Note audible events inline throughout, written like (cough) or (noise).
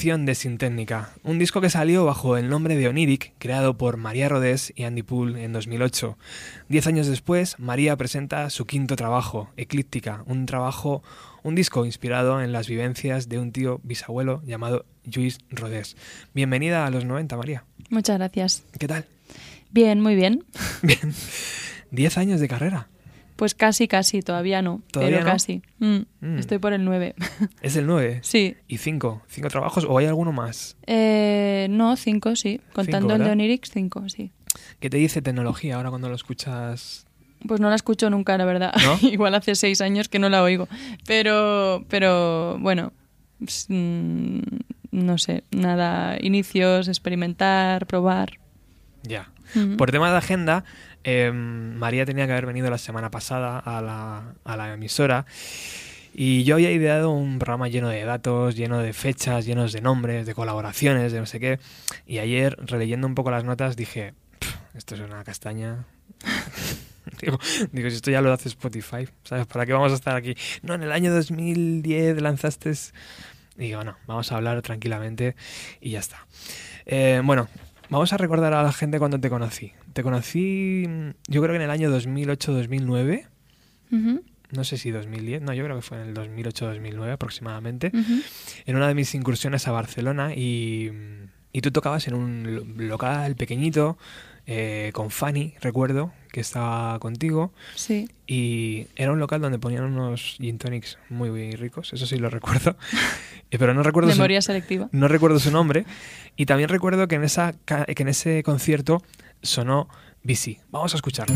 canción de Sin Técnica, un disco que salió bajo el nombre de Oniric, creado por María Rodés y Andy Poole en 2008. Diez años después, María presenta su quinto trabajo, Eclíptica, un trabajo, un disco inspirado en las vivencias de un tío bisabuelo llamado Luis Rodés. Bienvenida a los 90, María. Muchas gracias. ¿Qué tal? Bien, muy bien. (laughs) Bien. Diez años de carrera. Pues casi, casi, todavía no, ¿Todavía pero no? casi. Mm, Mm. Estoy por el 9. (laughs) ¿Es el 9? sí. ¿Y 5? ¿Cinco trabajos o hay alguno más? Eh, no, 5, sí. Contando el de. Onirix, 5, sí. ¿Qué te dice tecnología ahora cuando lo escuchas? Pues no la escucho nunca, la verdad. ¿No? (laughs) Igual hace seis años que no la oigo. Pero, pero bueno, s- mm, no sé, nada, inicios, experimentar, probar. Ya. Por tema de agenda, eh, María tenía que haber venido la semana pasada a la, a la emisora y yo había ideado un programa lleno de datos, lleno de fechas, llenos de nombres, de colaboraciones, de no sé qué. Y ayer, releyendo un poco las notas, dije, "Pff, esto es una castaña. (laughs) digo, digo, esto ya lo hace Spotify, ¿sabes? ¿Para qué vamos a estar aquí? No, en el año 2010 lanzaste... Digo, no, vamos a hablar tranquilamente y ya está. Eh, bueno, vamos a recordar a la gente cuando te conocí. Te conocí, mm, yo creo que en el año 2008-2009. Ujú, No sé si 2010, no, yo creo que fue en el 2008-2009 aproximadamente. ujú. En una de mis incursiones a Barcelona y, y tú tocabas en un lo- local pequeñito eh, con Fanny, recuerdo, que estaba contigo. Sí. Y era un local donde ponían unos gin tonics muy, muy ricos, eso sí lo recuerdo. (laughs) Eh, Pero no recuerdo su- Memoria selectiva. no recuerdo su nombre. Y también recuerdo que en, esa, que en ese concierto sonó BC. Vamos a escucharla.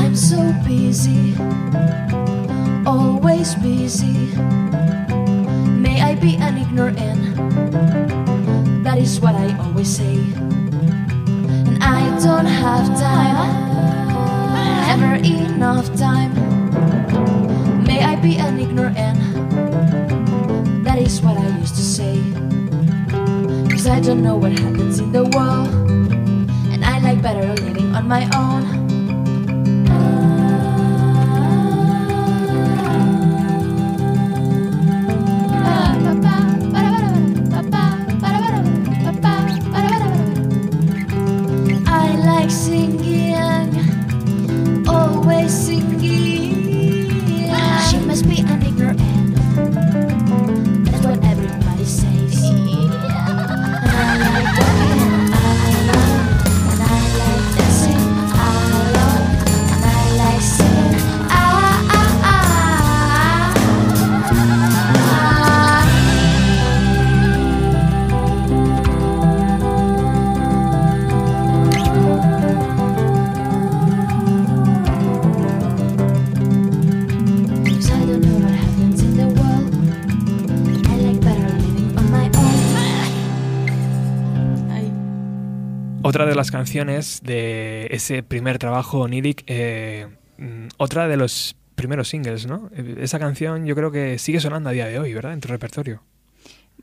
I'm so busy, always busy. May I be an ignorant? That is what I always say. And I don't have time, ever enough time. May I be an ignorant? That is what I used to say. Cause I don't know what happens in the world. And I like better living on my own. Las canciones de ese primer trabajo oníric, eh, mm, otra de los primeros singles, ¿no? Eh, Esa canción yo creo que sigue sonando a día de hoy, ¿verdad? En tu repertorio.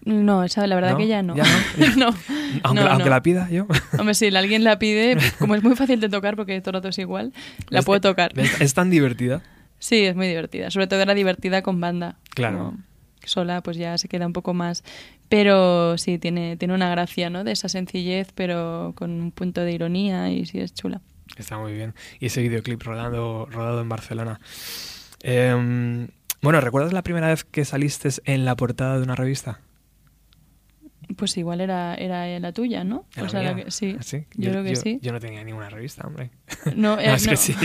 No, esa, la verdad ¿No? que ya no. ¿Ya no? (laughs) no. Aunque, No, aunque no. la pida yo. (laughs) Hombre, si alguien la pide, como es muy fácil de tocar porque todo el rato es igual, la Es- puedo tocar. Es, es tan divertida. Sí, es muy divertida. Sobre todo era divertida con banda. Claro. Como sola, pues ya se queda un poco más. Pero sí, tiene, tiene una gracia, ¿no? De esa sencillez, pero con un punto de ironía y sí, es chula. Está muy bien. Y ese videoclip rodando, rodado en Barcelona. Em, bueno, ¿recuerdas la primera vez que saliste en la portada de una revista? Pues igual era, era la tuya, ¿no? ¿Era O sea, la mía? que- sí. ¿Ah, sí? Yo, creo que sí. Yo no tenía ninguna revista, hombre. (laughs) No, (laughs) No, eh, es no. (laughs) que sí,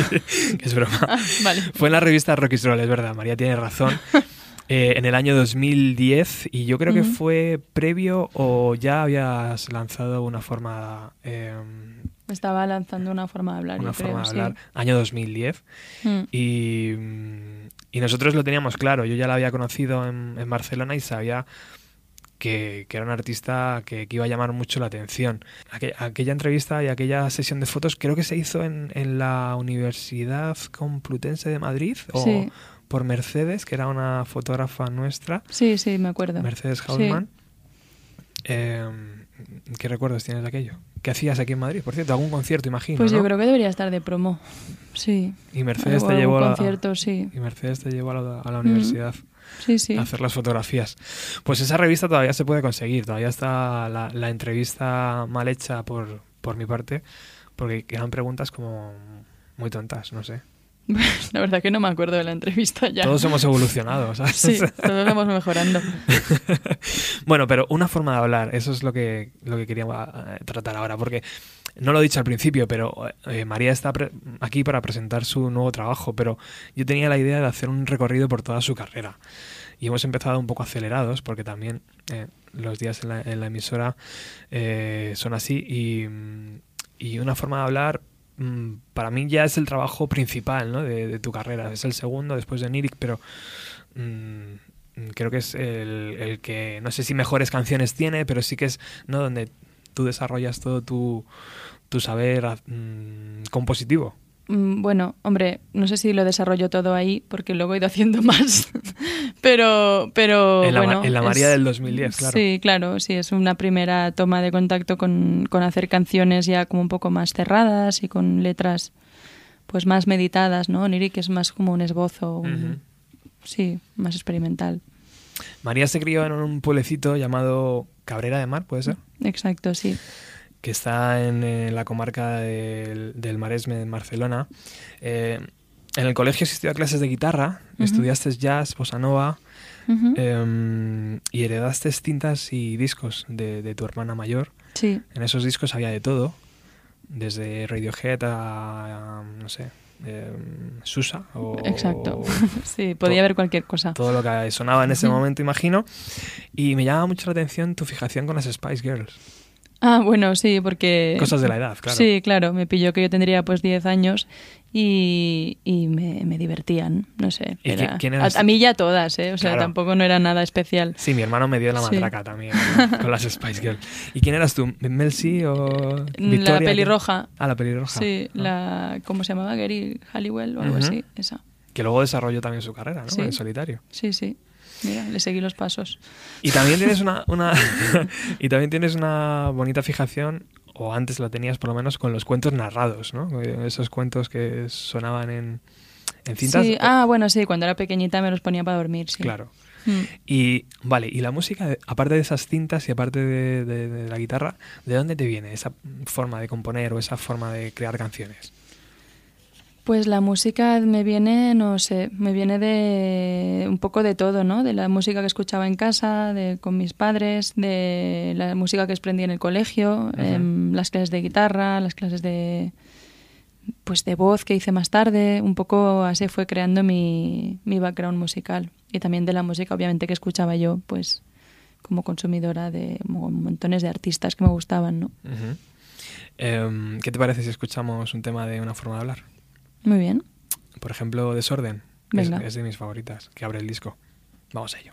es broma. Ah, vale. Fue en la revista Rocky Stroll, es verdad, María tiene razón. Eh, en el año 2010 y yo creo que fue previo o ya habías lanzado una forma eh, Estaba lanzando una forma de hablar, una yo creo, forma de sí. hablar año 2010 Mm. y, mm, y nosotros lo teníamos claro yo ya la había conocido en, en Barcelona y sabía que, que era un artista que, que iba a llamar mucho la atención Aquella, aquella entrevista y aquella sesión de fotos creo que se hizo en, en la Universidad Complutense de Madrid o Sí. Por Mercedes que era una fotógrafa nuestra Sí, sí, me acuerdo. Mercedes Sí. Hausmann. Eh, ¿Qué recuerdos tienes de aquello? ¿Qué hacías aquí en Madrid? Por cierto, algún concierto, imagino. Pues ¿no? yo creo que debería estar de promo. Sí. Y Mercedes te llevó a la, concierto, sí. y Mercedes te llevó a la, a la Mm. universidad Sí, sí. a hacer las fotografías. Pues esa revista todavía se puede conseguir, todavía está la, la entrevista mal hecha por, por mi parte, porque eran preguntas como muy tontas, no sé. (laughs) La verdad que no me acuerdo de la entrevista ya. Todos hemos evolucionado, (laughs) ¿sabes? Sí, todos vamos mejorando. (laughs) bueno, pero una forma de hablar, eso es lo que, lo que quería eh, tratar ahora, porque no lo he dicho al principio, pero eh, María está aquí para presentar su nuevo trabajo, pero yo tenía la idea de hacer un recorrido por toda su carrera. Y hemos empezado un poco acelerados, porque también eh, los días en la, en la emisora eh, son así, y, y una forma de hablar para mí ya es el trabajo principal ¿no? de, de tu carrera, es el segundo después de Nirik, pero... mm, creo que es el, el que no sé si mejores canciones tiene, pero sí que es no donde tú desarrollas todo tu, tu saber mm, compositivo. Mm, Bueno, hombre, no sé si lo desarrollo todo ahí, porque luego he ido haciendo (laughs) más. pero, pero en, la, bueno. en la María es- del 2010, claro. Sí, claro, sí, es una primera toma de contacto con, con hacer canciones ya como un poco más cerradas y con letras pues más meditadas, ¿no? Niri, que es más como un esbozo, un- sí, más experimental. María se crió en un pueblecito llamado Cabrera de Mar, ¿puede ser? Exacto, sí. Que está en, la comarca del, del Maresme, en Barcelona. Eh, en el colegio asistió a clases de guitarra, Ujú. estudiaste jazz, bossa nova, eh, y heredaste cintas y discos de, de tu hermana mayor. sí, En esos discos había de todo, desde Radiohead a, a, no sé, eh, Susa o exacto. (laughs) (laughs) sí, podía haber cualquier cosa. todo lo que sonaba en ese momento, imagino. Y me llama mucho la atención tu fijación con las Spice Girls. Ah, bueno, sí, porque... Cosas de la edad, claro. Sí, claro, me pilló que yo tendría pues 10 años y, y me, me divertían, no sé. ¿Y era- qui- quién a, a mí ya todas, ¿eh? O sea, Claro. tampoco no era nada especial. Sí, mi hermano me dio la Sí. matraca también ¿no? (laughs) con las Spice Girls. ¿Y quién eras tú? ¿Mel C o Victoria? La pelirroja. Ah, la pelirroja. Sí, Ah. la... ¿Cómo se llamaba? Gary Halliwell o algo Ujú. así, esa. Que luego desarrolló también su carrera, ¿no? Sí. En solitario. Sí, sí. Mira, le seguí los pasos. Y también tienes una, (laughs) una y también tienes una bonita fijación, o antes la tenías por lo menos, con los cuentos narrados, ¿no? Esos cuentos que sonaban en, en cintas. Sí, ah, bueno, sí, cuando era pequeñita me los ponía para dormir, sí. Claro. Mm. Y vale, y la música, aparte de esas cintas y aparte de, de- de la guitarra, ¿de dónde te viene esa forma de componer o esa forma de crear canciones? Pues la música me viene, no sé, me viene de un poco de todo, ¿no? De la música que escuchaba en casa, de con mis padres, de la música que aprendí en el colegio, em, las clases de guitarra, las clases de pues de voz que hice más tarde, un poco así fue creando mi, mi background musical y también de la música obviamente que escuchaba yo, pues como consumidora de mo- montones de artistas que me gustaban, ¿no? Em, ¿Qué te parece si escuchamos un tema de una forma de hablar? Muy bien. Por ejemplo, Desorden. Es, es de mis favoritas, que abre el disco. Vamos a ello.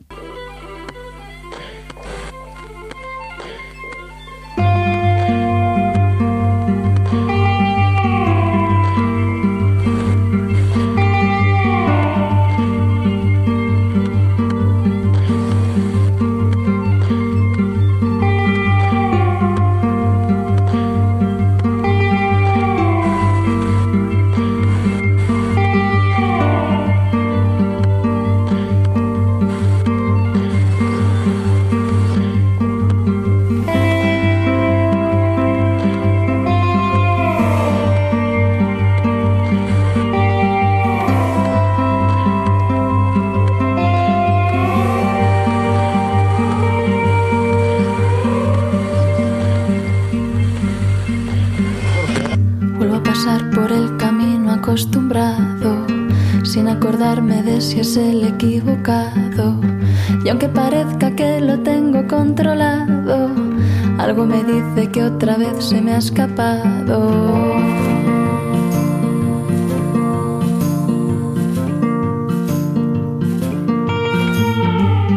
Acordarme de si es el equivocado. Y aunque parezca que lo tengo controlado, algo me dice que otra vez se me ha escapado.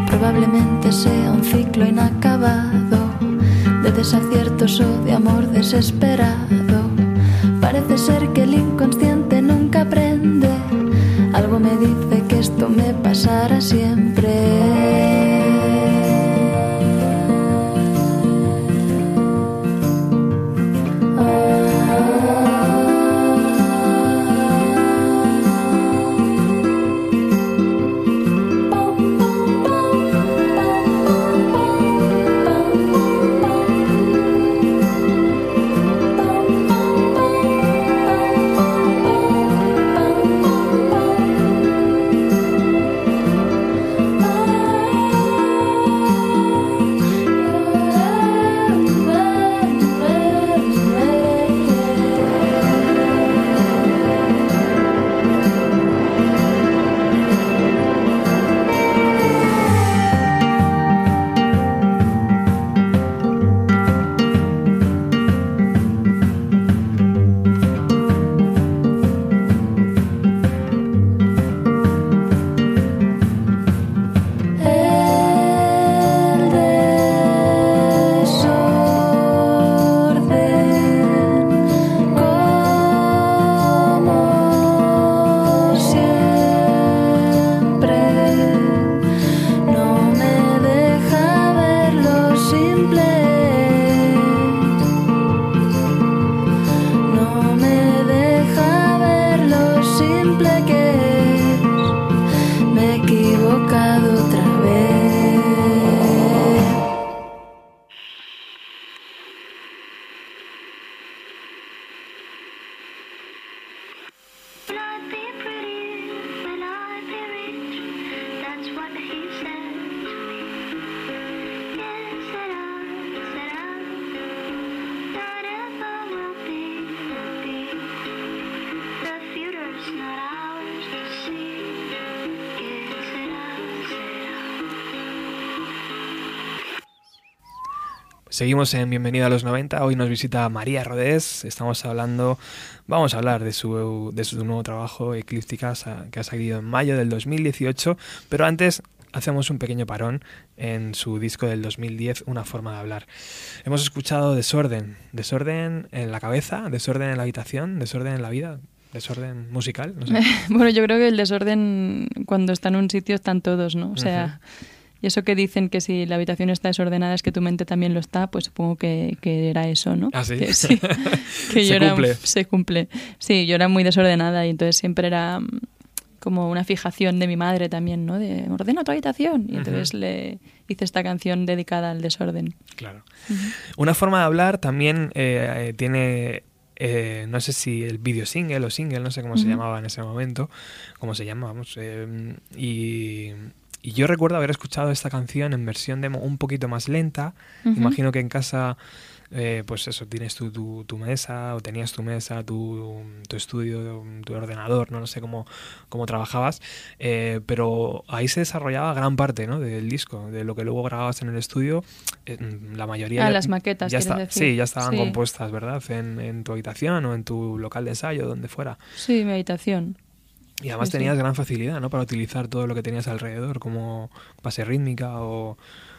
Probablemente sea un ciclo inacabado de desaciertos o de amor desesperado. Parece ser que el inconsciente nunca aprende. Algo me dice que esto me pasará siempre. Seguimos en Bienvenida a los 90. Hoy nos visita María Rodés. Estamos hablando, vamos a hablar de su, de su nuevo trabajo, Eclípticas, que ha salido en mayo del 2018. Pero antes hacemos un pequeño parón en su disco del 2010, Una forma de hablar. Hemos escuchado desorden, desorden en la cabeza, desorden en la habitación, desorden en la vida. Desorden musical, no sé. (laughs) bueno, yo creo que el desorden cuando está en un sitio están todos, ¿no? O sea, y eso que dicen que si la habitación está desordenada es que tu mente también lo está, pues supongo que, era eso, ¿no? Ah, sí. Que, (laughs) se cumple. Se cumple. Sí, yo era muy desordenada y entonces siempre era mm, como una fijación de mi madre también, ¿no? De ordena tu habitación. Y entonces le hice esta canción dedicada al desorden. Claro. Una forma de hablar también eh, eh, tiene eh, no sé si el video single o single, no sé cómo se llamaba en ese momento, cómo se llama, vamos, y, y yo recuerdo haber escuchado esta canción en versión demo un poquito más lenta. Imagino que en casa, eh, pues eso, tienes tu, tu, mesa, o tenías tu mesa, tu, tu estudio, tu ordenador, no, no sé cómo, cómo trabajabas. Eh, pero ahí se desarrollaba gran parte ¿no? del disco, de lo que luego grababas en el estudio. Eh, la mayoría. Ah, las maquetas, ya está, decir? Sí, ya estaban compuestas, ¿verdad? En, en tu habitación o en tu local de ensayo, donde fuera. Sí, mi habitación. Y además tenías gran facilidad, ¿no? Para utilizar todo lo que tenías alrededor, como base rítmica o...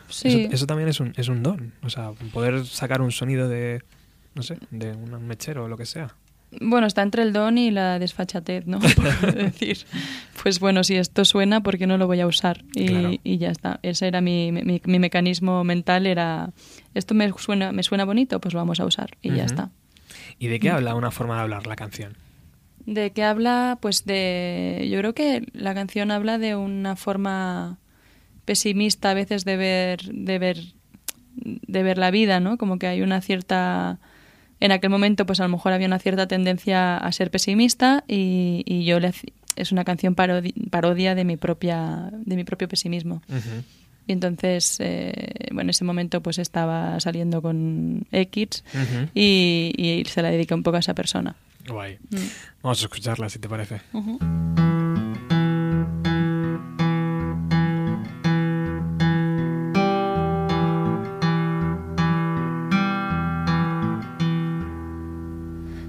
Sí. Eso, también es un, es un don, o sea, poder sacar un sonido de, no sé, de un mechero o lo que sea. Bueno, está entre el don y la desfachatez, ¿no? (laughs) Por (laughs) decir, pues bueno, si esto suena, ¿por qué no lo voy a usar? Y, y ya está. Ese era mi, mi, mi, mecanismo mental, era, esto me suena, me suena bonito, pues lo vamos a usar y ya está. ¿Y de qué habla una forma de hablar la canción? ¿De qué habla? Pues de... Yo creo que la canción habla de una forma pesimista a veces de ver, de ver, de ver la vida, ¿no? Como que hay una cierta... En aquel momento, pues a lo mejor había una cierta tendencia a ser pesimista y, y yo le, es una canción parodia de mi propia, de mi propio pesimismo. Y entonces, eh, bueno, en ese momento pues estaba saliendo con X y, y, se la dedica un poco a esa persona. Guay. Mm. Vamos a escucharla, si te parece.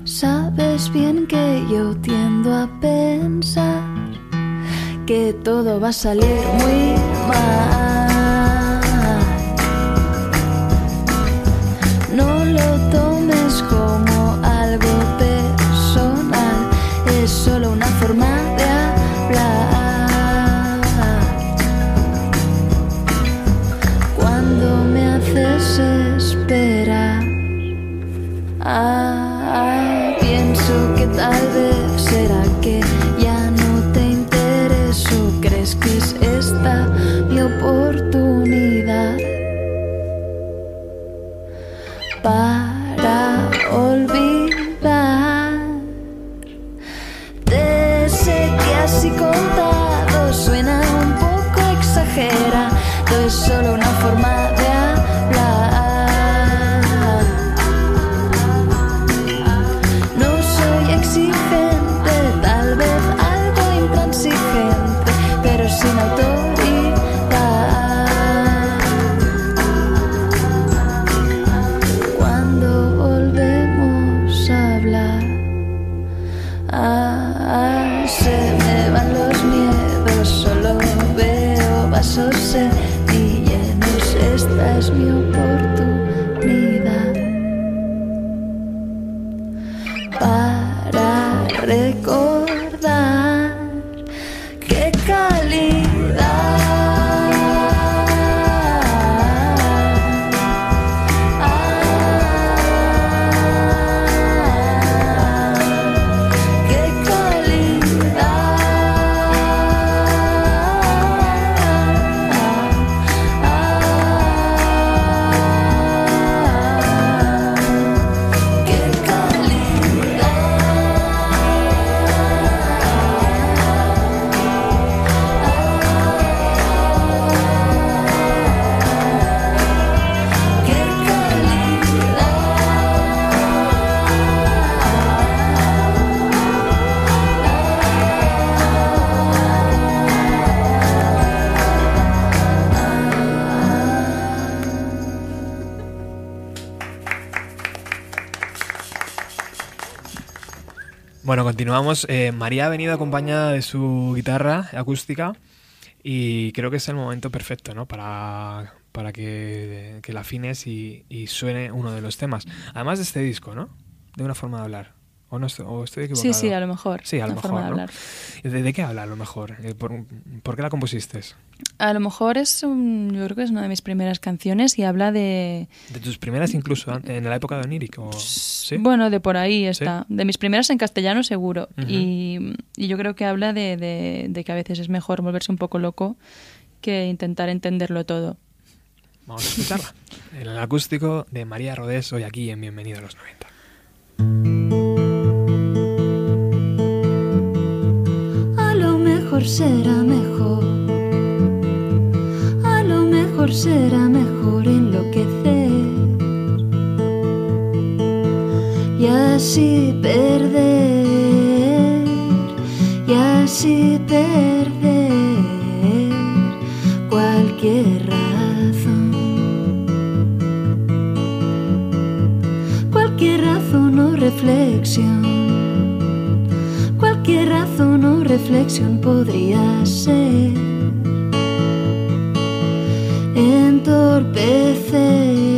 Sabes bien que yo tiendo a pensar que todo va a salir muy mal. No lo tomes como es solo una forma de hablar. Cuando me haces esperar, ah, continuamos. Eh, María ha venido acompañada de su guitarra acústica y creo que es el momento perfecto, ¿no? Para, para que, que la afines y, y suene uno de los temas. Además de este disco, ¿no? De una forma de hablar. ¿O, no estoy, o estoy equivocado? Sí, sí, a lo mejor. Sí, a lo mejor, ¿no? ¿De, de qué habla a lo mejor? Eh, ¿Por, por qué la compusiste? A lo mejor es un, yo creo que es una de mis primeras canciones y habla de, ¿De tus primeras incluso en la época de Oniric? O... ¿Sí? bueno, de por ahí está, de mis primeras en castellano seguro. Y, y yo creo que habla de, de- de que a veces es mejor volverse un poco loco que intentar entenderlo todo. Vamos a escucharla. El acústico de María Rodés hoy aquí en Bienvenido a los 90. A lo mejor será mejor. Mejor será mejor enloquecer. Y así perder. Y así perder cualquier razón. Cualquier razón o reflexión. Cualquier razón o reflexión podría ser entorpecer,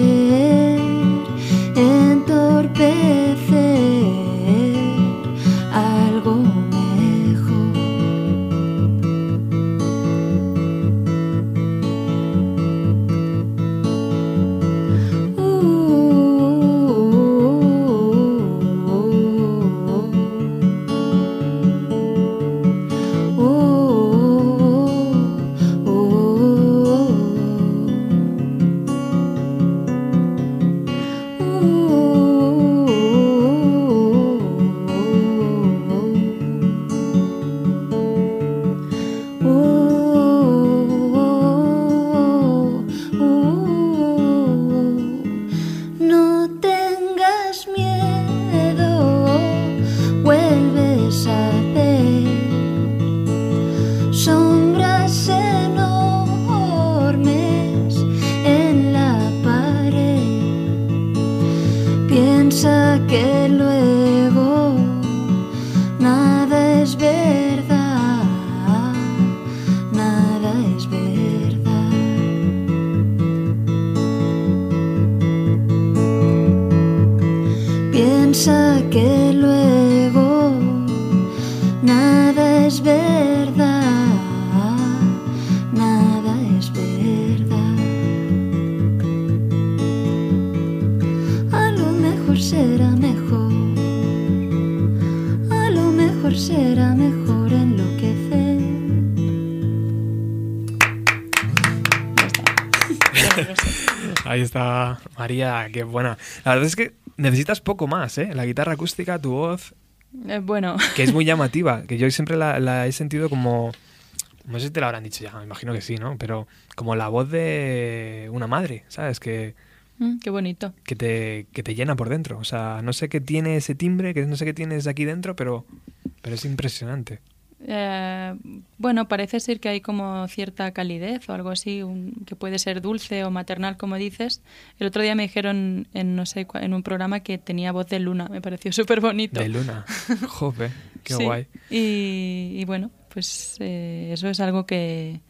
qué buena. La verdad es que necesitas poco más, ¿eh? La guitarra acústica, tu voz, Eh, bueno, que es muy (laughs) llamativa, que yo siempre la, la he sentido como... No sé si te lo habrán dicho ya, me imagino que sí, ¿no? Pero como la voz de una madre, ¿sabes? Que, mm, qué bonito. que, te, que te llena por dentro. O sea, no sé qué tiene ese timbre, que no sé qué tienes aquí dentro, pero, pero es impresionante. Eh, bueno, parece ser que hay como cierta calidez o algo así, un- que puede ser dulce o maternal, como dices. El otro día me dijeron en no sé en un programa que tenía voz de luna, me pareció (laughs) súper bonito. De luna. (laughs) Jope, qué Sí. guay. Y, y bueno, pues eh, eso es algo que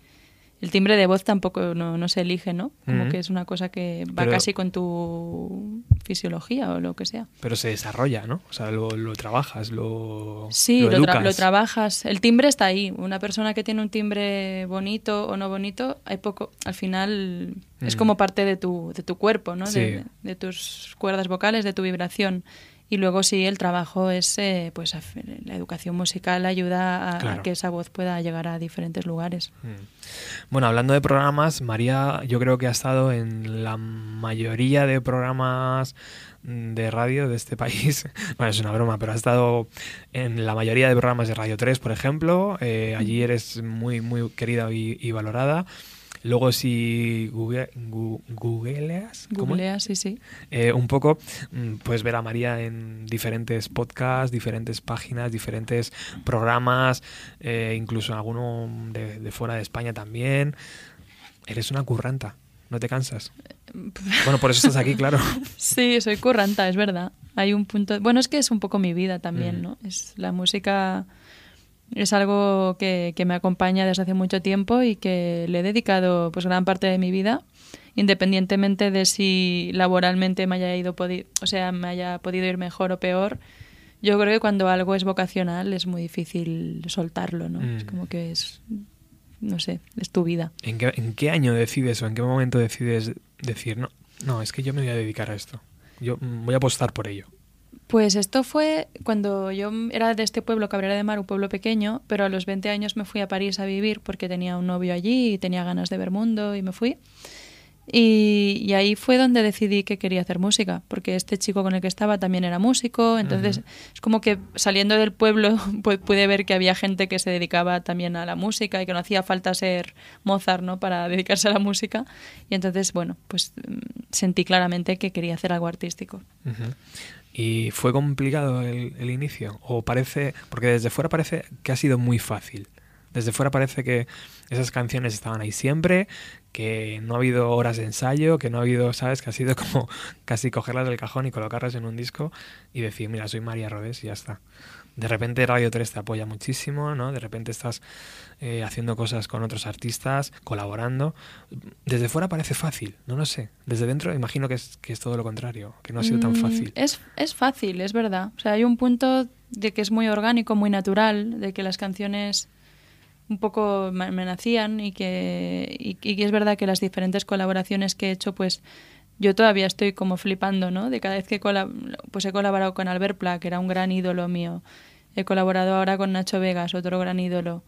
el timbre de voz tampoco no, no se elige, ¿no? Como que es una cosa que va Pero- casi con tu fisiología o lo que sea. Pero se desarrolla, ¿no? O sea, lo, lo trabajas, lo, Sí, lo lo, tra- lo trabajas. El timbre está ahí. Una persona que tiene un timbre bonito o no bonito, hay poco. Al final es Mm. como parte de tu, de tu cuerpo, ¿no? Sí. De, de tus cuerdas vocales, de tu vibración. Y luego sí, el trabajo es, eh, pues, la educación musical ayuda a, que esa voz pueda llegar a diferentes lugares. Mm. Bueno, hablando de programas, María yo creo que ha estado en la mayoría de programas de radio de este país. (laughs) Bueno, es una broma, pero ha estado en la mayoría de programas de Radio 3, por ejemplo. Eh, allí eres muy, muy querida y, y valorada. Luego si google, gu- googleas, ¿cómo es? Googlea, sí, sí. Eh, un poco, mm, puedes ver a María en diferentes podcasts, diferentes páginas, diferentes programas, eh, incluso en alguno de, de fuera de España también. Eres una curranta, no te cansas. Bueno, por eso estás aquí, claro. (laughs) Sí, soy curranta, es verdad. Hay un punto. Bueno, es que es un poco mi vida también, Mm. ¿no? Es la música es algo que, que me acompaña desde hace mucho tiempo y que le he dedicado pues gran parte de mi vida, independientemente de si laboralmente me haya ido o sea, me haya podido ir mejor o peor. Yo creo que cuando algo es vocacional es muy difícil soltarlo, ¿no? Mm. Es como que es no sé, es tu vida. ¿En qué, ¿En qué año decides o en qué momento decides decir, no, no, es que yo me voy a dedicar a esto? Yo mm, voy a apostar por ello. Pues esto fue cuando yo era de este pueblo, Cabrera de Mar, un pueblo pequeño, pero a los 20 años me fui a París a vivir porque tenía un novio allí y tenía ganas de ver mundo y me fui. Y, y ahí fue donde decidí que quería hacer música, porque este chico con el que estaba también era músico, entonces es como que saliendo del pueblo (laughs) pu- pude ver que había gente que se dedicaba también a la música y que no hacía falta ser Mozart ¿no? para dedicarse a la música. Y entonces, bueno, pues mm, sentí claramente que quería hacer algo artístico. ¿Y fue complicado el, inicio? ¿O parece.? Porque desde fuera parece que ha sido muy fácil. Desde fuera parece que esas canciones estaban ahí siempre, que no ha habido horas de ensayo, que no ha habido, ¿sabes? Que ha sido como (laughs) casi cogerlas del cajón y colocarlas en un disco y decir, mira, soy María Rodés y ya está. De repente Radio 3 te apoya muchísimo, ¿no? De repente estás eh, haciendo cosas con otros artistas, colaborando. Desde fuera parece fácil, no lo sé. Desde dentro imagino que es, que es todo lo contrario, que no ha sido tan Mm, fácil. Es, es fácil, es verdad. O sea, hay un punto de que es muy orgánico, muy natural, de que las canciones un poco me, nacían y que, y, es verdad que las diferentes colaboraciones que he hecho, pues yo todavía estoy como flipando, ¿no? De cada vez que pues he colaborado con Albert Pla, que era un gran ídolo mío. He colaborado ahora con Nacho Vegas, otro gran ídolo.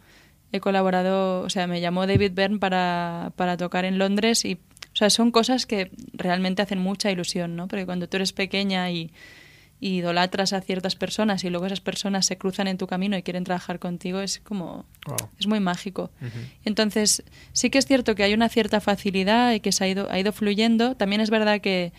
He colaborado, o sea, me llamó David Byrne para, para tocar en Londres y, o sea, son cosas que realmente hacen mucha ilusión, ¿no? Porque cuando tú eres pequeña y, y idolatras a ciertas personas y luego esas personas se cruzan en tu camino y quieren trabajar contigo, es como, Wow. es muy mágico. Entonces, sí que es cierto que hay una cierta facilidad y que se ha ido, ha ido fluyendo. También es verdad que,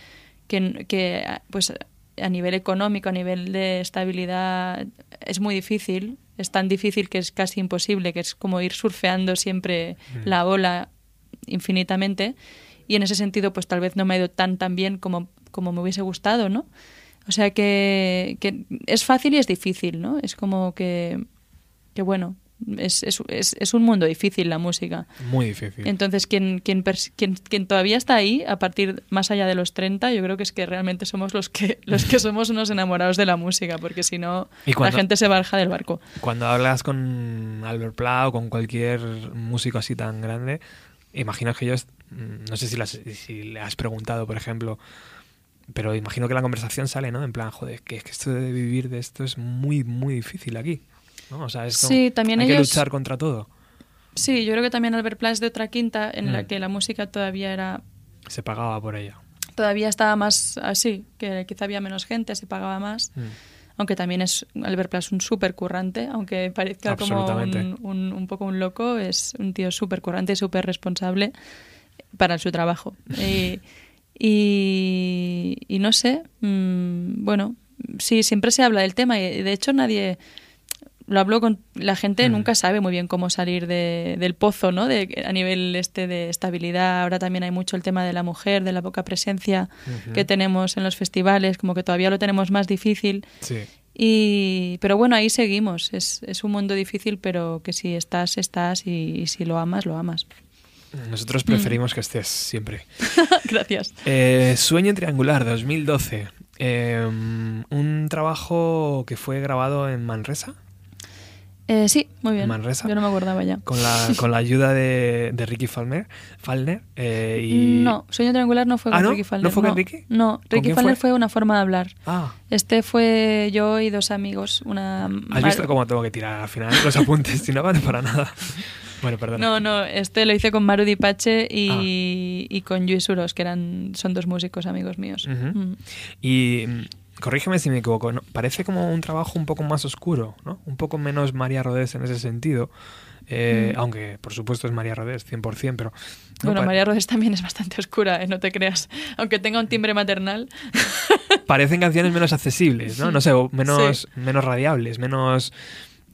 que, que, pues, a nivel económico, a nivel de estabilidad, es muy difícil. Es tan difícil que es casi imposible, que es como ir surfeando siempre la ola infinitamente. Y en ese sentido, pues tal vez no me ha ido tan tan bien como, como me hubiese gustado, ¿no? O sea que, que es fácil y es difícil, ¿no? Es como que, que bueno, es, es, es, es un mundo difícil la música. Muy difícil. Entonces, quien, quien, quien, quien todavía está ahí, a partir más allá de los 30, yo creo que es que realmente somos los que, (laughs) los que somos unos enamorados de la música, porque si no, la gente se baja del barco. Cuando hablas con Albert Pla o con cualquier músico así tan grande, imagino que ellos, mm, no sé si, las- si le has preguntado, por ejemplo, pero imagino que la conversación sale, ¿no? En plan, joder, que, es que esto de vivir de esto es muy, muy difícil aquí. ¿no? O sea, es como- Sí, también hay que ellos- luchar contra todo. Sí, yo creo que también Albert Pla es de otra quinta en la Mm. que la música todavía era Se pagaba por ella. todavía estaba más así, que quizá había menos gente, se pagaba más. Mm. Aunque también es Albert Pla es un súper currante, aunque parezca como un- un poco un loco, es un tío súper currante y súper responsable para su trabajo. (laughs) Y, y- y no sé, mm, bueno, sí, siempre se habla del tema y de hecho nadie lo hablo con la gente Mm. nunca sabe muy bien cómo salir de- del pozo no de a nivel este de estabilidad. Ahora también hay mucho el tema de la mujer de la poca presencia que tenemos en los festivales como que todavía lo tenemos más difícil. Sí. y pero bueno ahí seguimos. Es, es un mundo difícil pero que si estás estás y, y si lo amas lo amas Nosotros Mm. preferimos que estés siempre. (laughs) gracias Eh, Sueño Triangular 2012. Eh, un trabajo que fue grabado en Manresa. Eh, sí muy bien ¿Manresa? yo no me acordaba ya Con la, con la ayuda de, de Ricky Falmer, Falner. eh, y... no sueño triangular no fue Ah, con ¿no? Ricky Falner ¿No fue con Ricky? no ¿Con Ricky Falner fue? fue una forma de hablar Ah, Este fue yo y dos amigos. Una ¿has visto cómo tengo que tirar al final los apuntes? si no vale para nada. Bueno, perdona. No, no, este lo hice con Maru Dipache y, Ah. y con Luis Uros, que eran, son dos músicos amigos míos. Mm. Y mm, corrígeme si me equivoco, ¿no? parece como un trabajo un poco más oscuro, ¿no? Un poco menos María Rodés en ese sentido. Eh, Mm. Aunque, por supuesto, es María Rodés, 100%, pero... no Bueno, María Rodés también es bastante oscura, ¿eh? no te creas. (laughs) Aunque tenga un timbre maternal. Parecen canciones menos accesibles, ¿no? (laughs) No sé, menos, Sí. menos radiables, menos...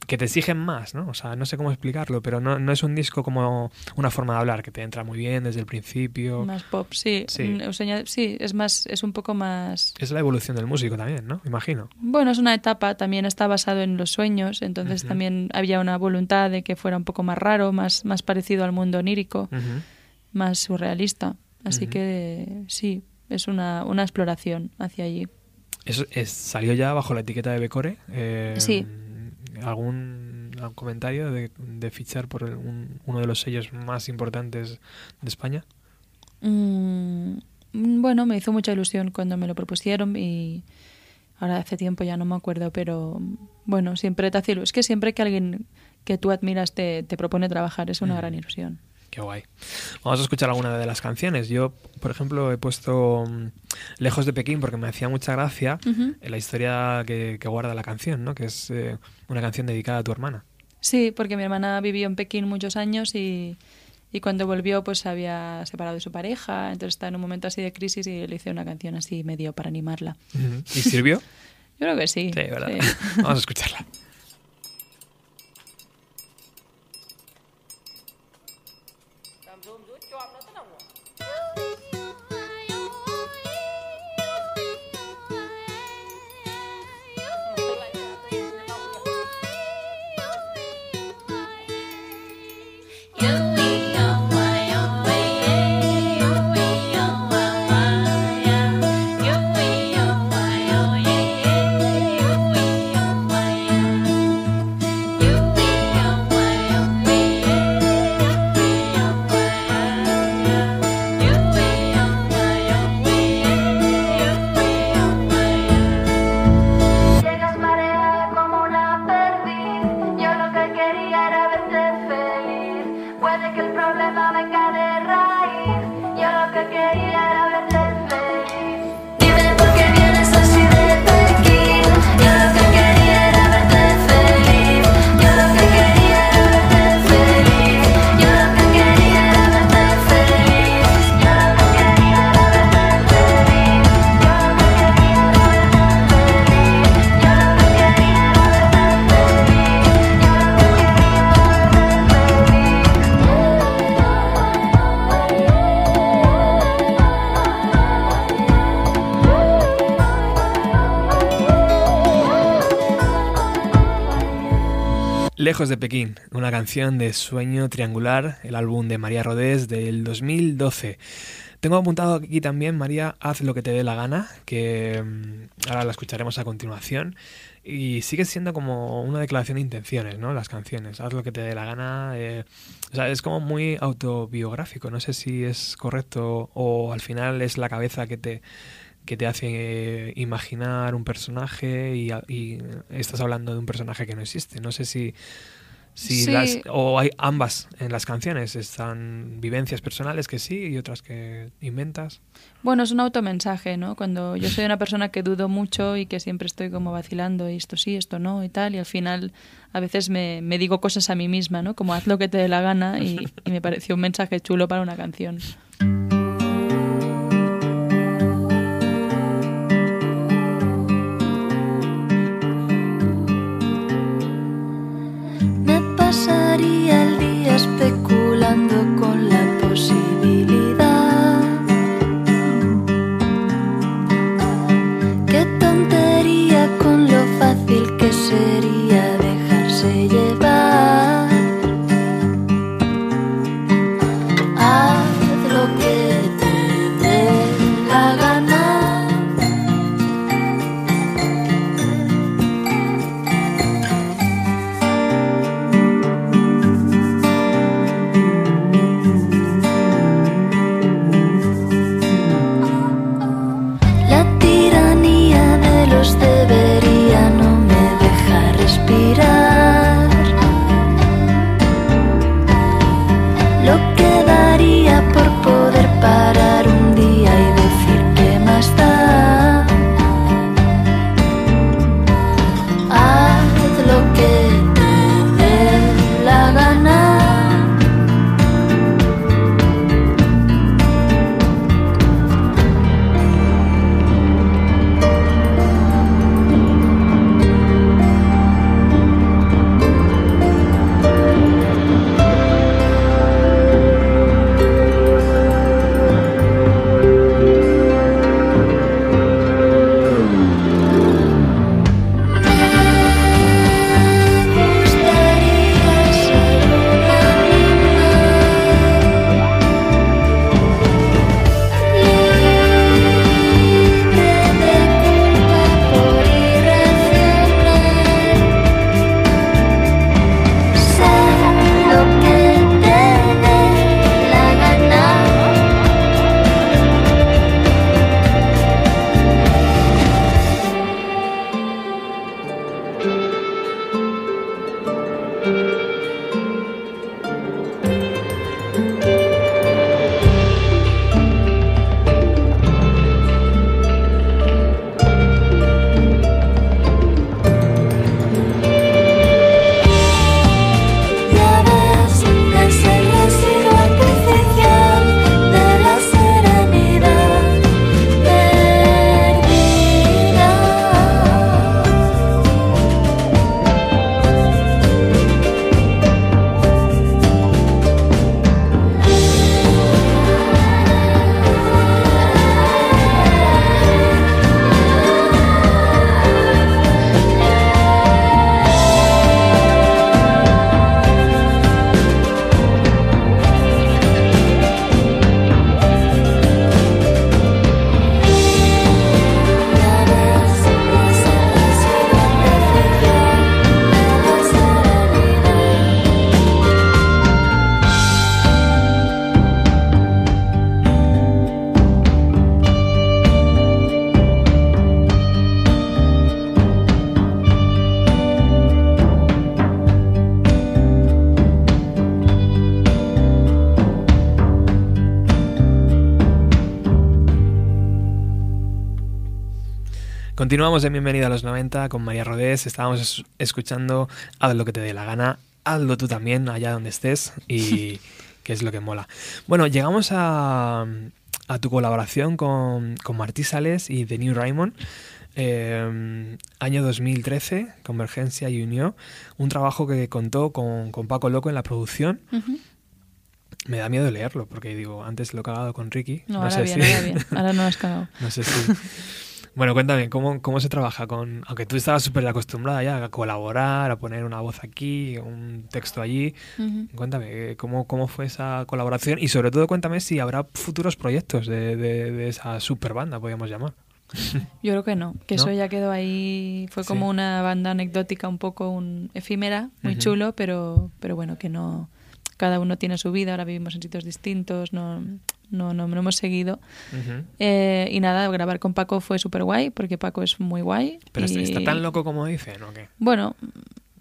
que te exigen más, ¿no? O sea, no sé cómo explicarlo, pero no, no es un disco como una forma de hablar que te entra muy bien desde el principio. Más pop, sí. Sí. Mm, Eusenia- sí, es más, es un poco más. Es la evolución del músico también, ¿no? Imagino. Bueno, es una etapa, también está basado en los sueños, entonces también había una voluntad de que fuera un poco más raro, más, más parecido al mundo onírico, más surrealista. Así que sí, es una, una exploración hacia allí. Eso es- salió ya bajo la etiqueta de Becore. Eh, Sí. ¿Algún, algún comentario de, de fichar por el- un- uno de los sellos más importantes de España? Mm, bueno, me hizo mucha ilusión cuando me lo propusieron y ahora hace tiempo ya no me acuerdo, pero bueno, siempre te hace Es que siempre que alguien que tú admiras te, te propone trabajar es una Mm. gran ilusión. Qué guay. Vamos a escuchar alguna de las canciones. Yo, por ejemplo, he puesto mm, Lejos de Pekín porque me hacía mucha gracia Ujú. la historia que, que guarda la canción, ¿no? Que es eh, una canción dedicada a tu hermana. Sí, porque mi hermana vivió en Pekín muchos años y, y cuando volvió pues se había separado de su pareja, entonces está en un momento así de crisis y le hice una canción así medio para animarla. ¿Y sirvió? (laughs) Yo creo que sí. Sí, ¿verdad? sí. (laughs) Vamos a escucharla. Lejos de Pekín, una canción de Sueño Triangular, el álbum de María Rodés del 2012. Tengo apuntado aquí también, María, haz lo que te dé la gana, que mm, ahora la escucharemos a continuación. Y sigue siendo como una declaración de intenciones, ¿no? Las canciones, haz lo que te dé la gana. Eh, o sea, es como muy autobiográfico. No sé si es correcto o al final es la cabeza que te que te hace eh, imaginar un personaje y, estás hablando de un personaje que no existe. No sé si, si las, o hay ambas en las canciones, están vivencias personales que sí y otras que inventas. Bueno, es un automensaje, ¿no? Cuando yo soy una persona que dudo mucho y que siempre estoy como vacilando y esto sí, esto no y tal, y al final a veces me, me digo cosas a mí misma, ¿no? Como haz lo que te dé la gana y, y me pareció un mensaje chulo para una canción. El día especulando Continuamos en Bienvenida a los 90 con María Rodés. Estábamos escuchando Haz lo que te dé la gana. Hazlo tú también, allá donde estés. Y (laughs) que es lo que mola. Bueno, llegamos a, tu colaboración con, con Martí Sales y The New Raymond. Eh, año 2013, Convergencia y Unión. Un trabajo que contó con, Paco Loco en la producción. Me da miedo leerlo, porque digo, antes lo he cagado con Ricky. No, ahora bien, ahora bien. Ahora no has (laughs) cagado. no sé si. (laughs) Bueno, cuéntame, ¿cómo, ¿cómo se trabaja con... Aunque tú estabas súper acostumbrada ya a colaborar, a poner una voz aquí, un texto allí. Ujú. Cuéntame, eh, ¿cómo, ¿cómo fue esa colaboración? Y sobre todo cuéntame si habrá futuros proyectos de, de, de esa super banda, podríamos llamar. (laughs) Yo creo que no, que ¿No? eso ya quedó ahí, fue como Sí. una banda anecdótica un poco un efímera, muy chulo, pero, pero bueno, que no, cada uno tiene su vida, ahora vivimos en sitios distintos, no, no, no, no hemos seguido. Ujú. Eh, y nada, grabar con Paco fue súper guay, porque Paco es muy guay. Pero y- está tan loco como dicen, ¿o qué? Bueno,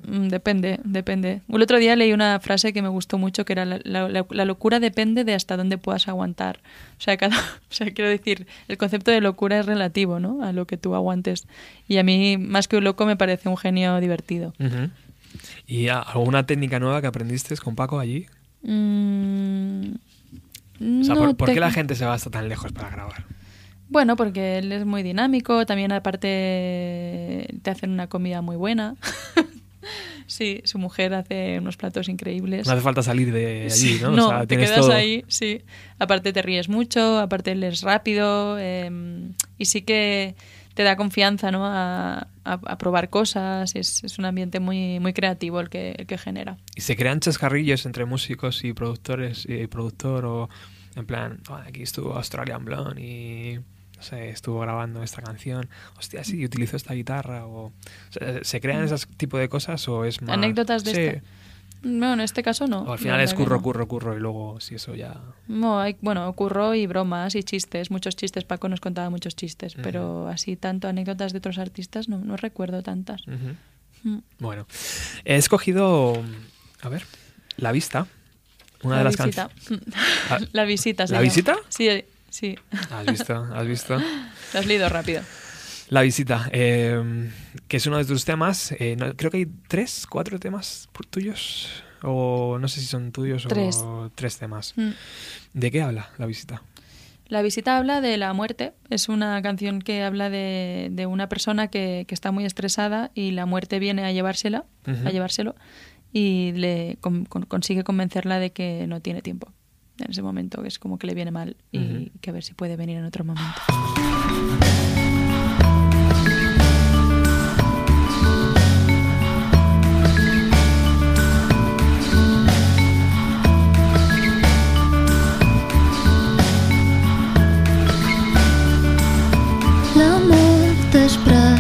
mm, depende, depende. El otro día leí una frase que me gustó mucho, que era la, la- la- locura depende de hasta dónde puedas aguantar. O sea, cada, (laughs) o sea, quiero decir, el concepto de locura es relativo, ¿no? A lo que tú aguantes. Y a mí, más que un loco, me parece un genio divertido. Ujú. ¿Y alguna técnica nueva que aprendiste con Paco allí? Mm, O sea, no ¿por, por qué la gente se va hasta tan lejos para grabar? Bueno, porque él es muy dinámico, también aparte te hacen una comida muy buena. (laughs) sí, su mujer hace unos platos increíbles. No hace falta salir de allí, ¿no? O sea, te quedas todo. ahí, sí. Aparte te ríes mucho, aparte él es rápido eh, y sí que te da confianza, ¿no? A, a- a probar cosas. Es, es un ambiente muy, muy creativo el que, el que genera. Y se crean chascarrillos entre músicos y productores y productor o en plan, "Oh, aquí estuvo Australian Blonde y no sé, estuvo grabando esta canción. Hostia, sí, utilizó esta guitarra o, o sea, ¿se crean ese tipo de cosas o es más Mm. Anécdotas de Sí. este. No, en este caso no. O al la final es curro, no. curro, curro y luego si eso ya No, hay, bueno, curro y bromas y chistes, muchos chistes. Paco nos contaba muchos chistes, pero así tanto anécdotas de otros artistas no, no recuerdo tantas. Mm. Bueno, he escogido, a ver, La Vista, una la de las canciones. Ah, (laughs) la visita. se ¿La visita? Sí, sí. ¿Has visto? ¿Has visto? Lo has leído rápido. La visita, eh, que es uno de tus temas. eh, no- creo que hay tres, cuatro temas tuyos. O no sé si son tuyos Tres. o tres temas. Mm. ¿De qué habla la visita? La visita habla de la muerte. Es una canción que habla de, de una persona que, que está muy estresada y la muerte viene a llevársela, a llevárselo, y le con- con- consigue convencerla de que no tiene tiempo. En ese momento, que es como que le viene mal y que a ver si puede venir en otro momento. Mort es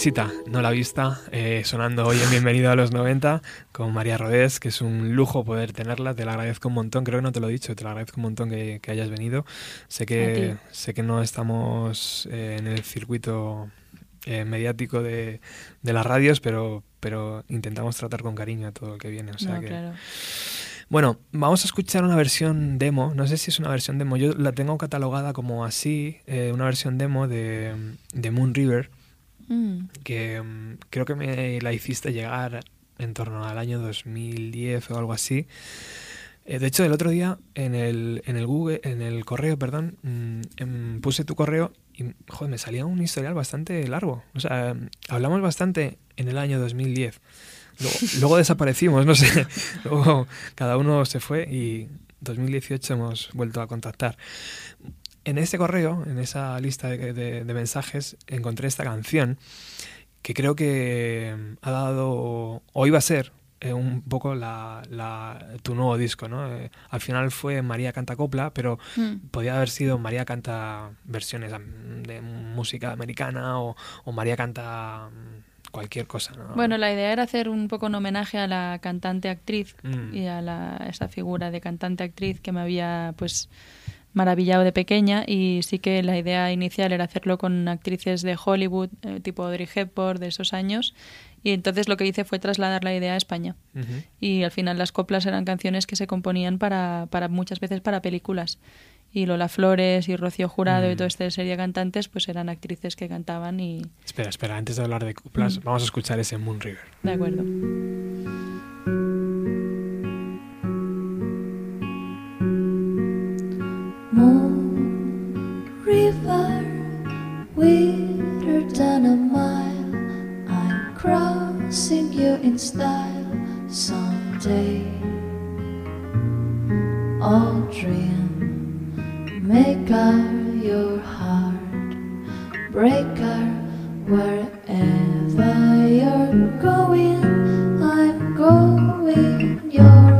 visita, no la vista, eh, sonando hoy en Bienvenido a los 90 con María Rodés, que es un lujo poder tenerla, te lo agradezco un montón, creo que no te lo he dicho, te lo agradezco un montón que, que hayas venido. Sé que, sé que no estamos eh, en el circuito eh, mediático de, de las radios, pero, pero intentamos tratar con cariño a todo el que viene. O sea No, que, claro. Bueno, vamos a escuchar una versión demo. No sé si es una versión demo. Yo la tengo catalogada como así, eh, una versión demo de, de Moon River, Mm, que mm, creo que me la hiciste llegar en torno al año 2010 o algo así. Eh, de hecho, el otro día en el, en el Google, en el correo, perdón, mm, em, puse tu correo y joder, me salía un historial bastante largo. O sea, hablamos bastante en el año 2010. Luego, (laughs) luego desaparecimos, no sé. (laughs) Luego cada uno se fue y 2018 hemos vuelto a contactar. En este correo, en esa lista de, de- de mensajes, encontré esta canción que creo que mm, ha dado, o iba a ser, eh, un poco la, la- tu nuevo disco, ¿no? Eh, al final fue María Canta Copla, pero mm. podía haber sido María Canta versiones am, de música americana o, o María Canta mm, cualquier cosa, ¿no? Bueno, la idea era hacer un poco un homenaje a la cantante actriz Mm. y a la, esa figura de cantante actriz que me había pues maravillado de pequeña y sí que la idea inicial era hacerlo con actrices de Hollywood eh, tipo Audrey Hepburn de esos años y entonces lo que hice fue trasladar la idea a España y al final las coplas eran canciones que se componían para, para muchas veces para películas y Lola Flores y Rocío Jurado y Mm. toda esta serie de cantantes pues eran actrices que cantaban y Espera, espera, antes de hablar de coplas, Mm. vamos a escuchar ese Moon River. de acuerdo. River, wider than a mile. I'm crossing you in style someday. Oh, dream maker, your heart breaker, wherever you're going, I'm going your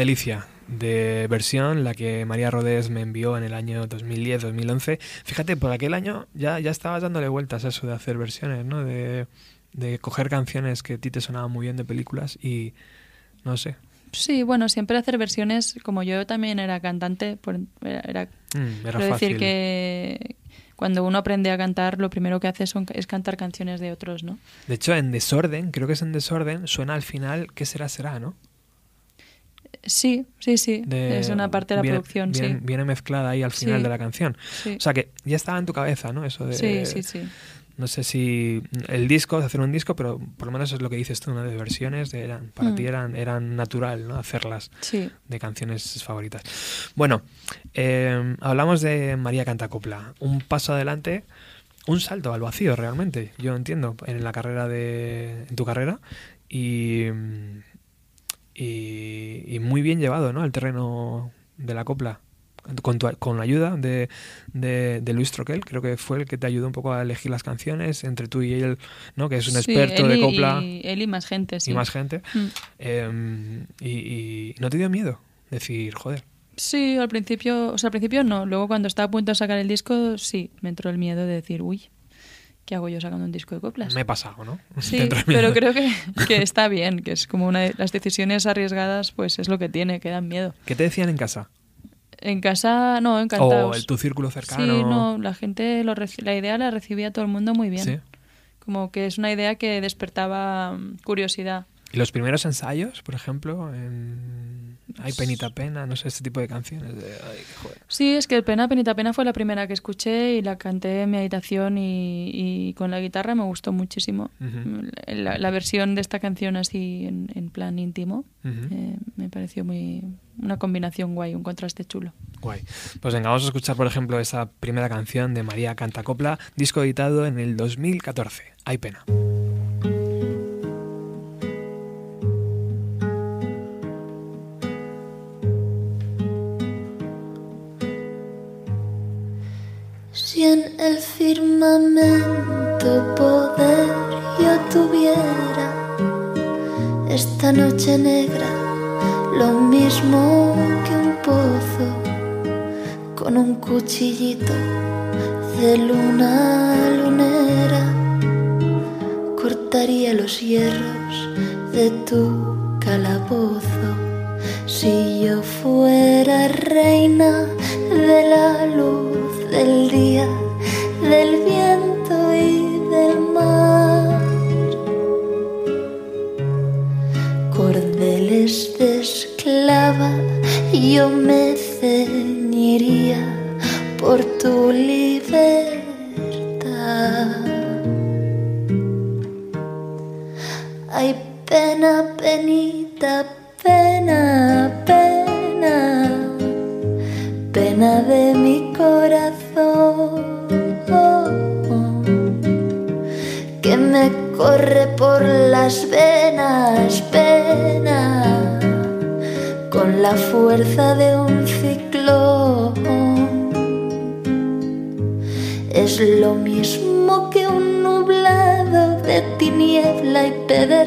delicia de versión, la que María Rodés me envió en el año 2010-2011. Fíjate, por aquel año ya, ya estabas dándole vueltas a eso de hacer versiones, ¿no? De, de coger canciones que a ti te sonaban muy bien de películas y no sé. Sí, bueno, siempre hacer versiones, como yo también era cantante, por- era, era- Mm, era fácil. decir que cuando uno aprende a cantar, lo primero que hace son- es cantar canciones de otros, ¿no? De hecho, en Desorden, creo que es en Desorden, suena al final ¿Qué será, será, no? Sí, sí, sí, De- es una parte de la viene, producción, viene, sí. viene mezclada ahí al final Sí. de la canción. sí. O sea que ya estaba en tu cabeza, ¿no? Eso de... sí, sí, sí. No sé si el disco, de hacer un disco, pero por lo menos es lo que dices tú, ¿no? De versiones, de eran, para Mm. ti eran, eran natural, ¿no? Hacerlas Sí, de canciones favoritas. Bueno, eh, hablamos de María Cantacopla. Un paso adelante, un salto al vacío realmente, yo entiendo, en la carrera de. en tu carrera. Y. y, y muy bien llevado, ¿no? Al terreno de la copla. Con, tu- con la ayuda de, de, de Luis Troquel, creo que fue el que te ayudó un poco a elegir las canciones, entre tú y él, ¿no? Que es un Sí, experto de copla Y, él y más gente, sí. y más gente. Mm. Eh, y, y no te dio miedo decir, joder, Sí, al principio, o sea, al principio no. Luego cuando estaba a punto de sacar el disco, sí, me entró el miedo de decir, uy, ¿qué hago yo sacando un disco de coplas? me he pasado, ¿no? (laughs) Sí, pero creo que, (laughs) que está bien, que es como una de las decisiones arriesgadas, pues es lo que tiene, que dan miedo. ¿Qué te decían en casa? En casa, no, encantados. O el, tu círculo cercano. Sí, no, la gente, lo la idea la recibía todo el mundo muy bien. Sí. Como que es una idea que despertaba mm, curiosidad. ¿Y los primeros ensayos, por ejemplo? En... Hay penita pena, no sé, este tipo de canciones. De... Ay, joder. Sí, es que Pena, Penita Pena fue la primera que escuché y la canté en mi habitación y, y con la guitarra me gustó muchísimo. La, la versión de esta canción así en, en plan íntimo eh, me pareció muy una combinación guay, un contraste chulo. Guay. Pues venga, vamos a escuchar, por ejemplo, esa primera canción de María Cantacopla, disco editado en el 2014. Hay pena. Si en el firmamento poder yo tuviera esta noche negra, lo mismo que un pozo con un cuchillito de luna lunera, cortaría los hierros de tu calabozo. Si yo fuera reina de la luz del día, del viento y del mar, cordeles de esclava, yo me ceñiría por tu libertad. Fuerza de un ciclón. Es lo mismo que un nublado de tiniebla y pedernal.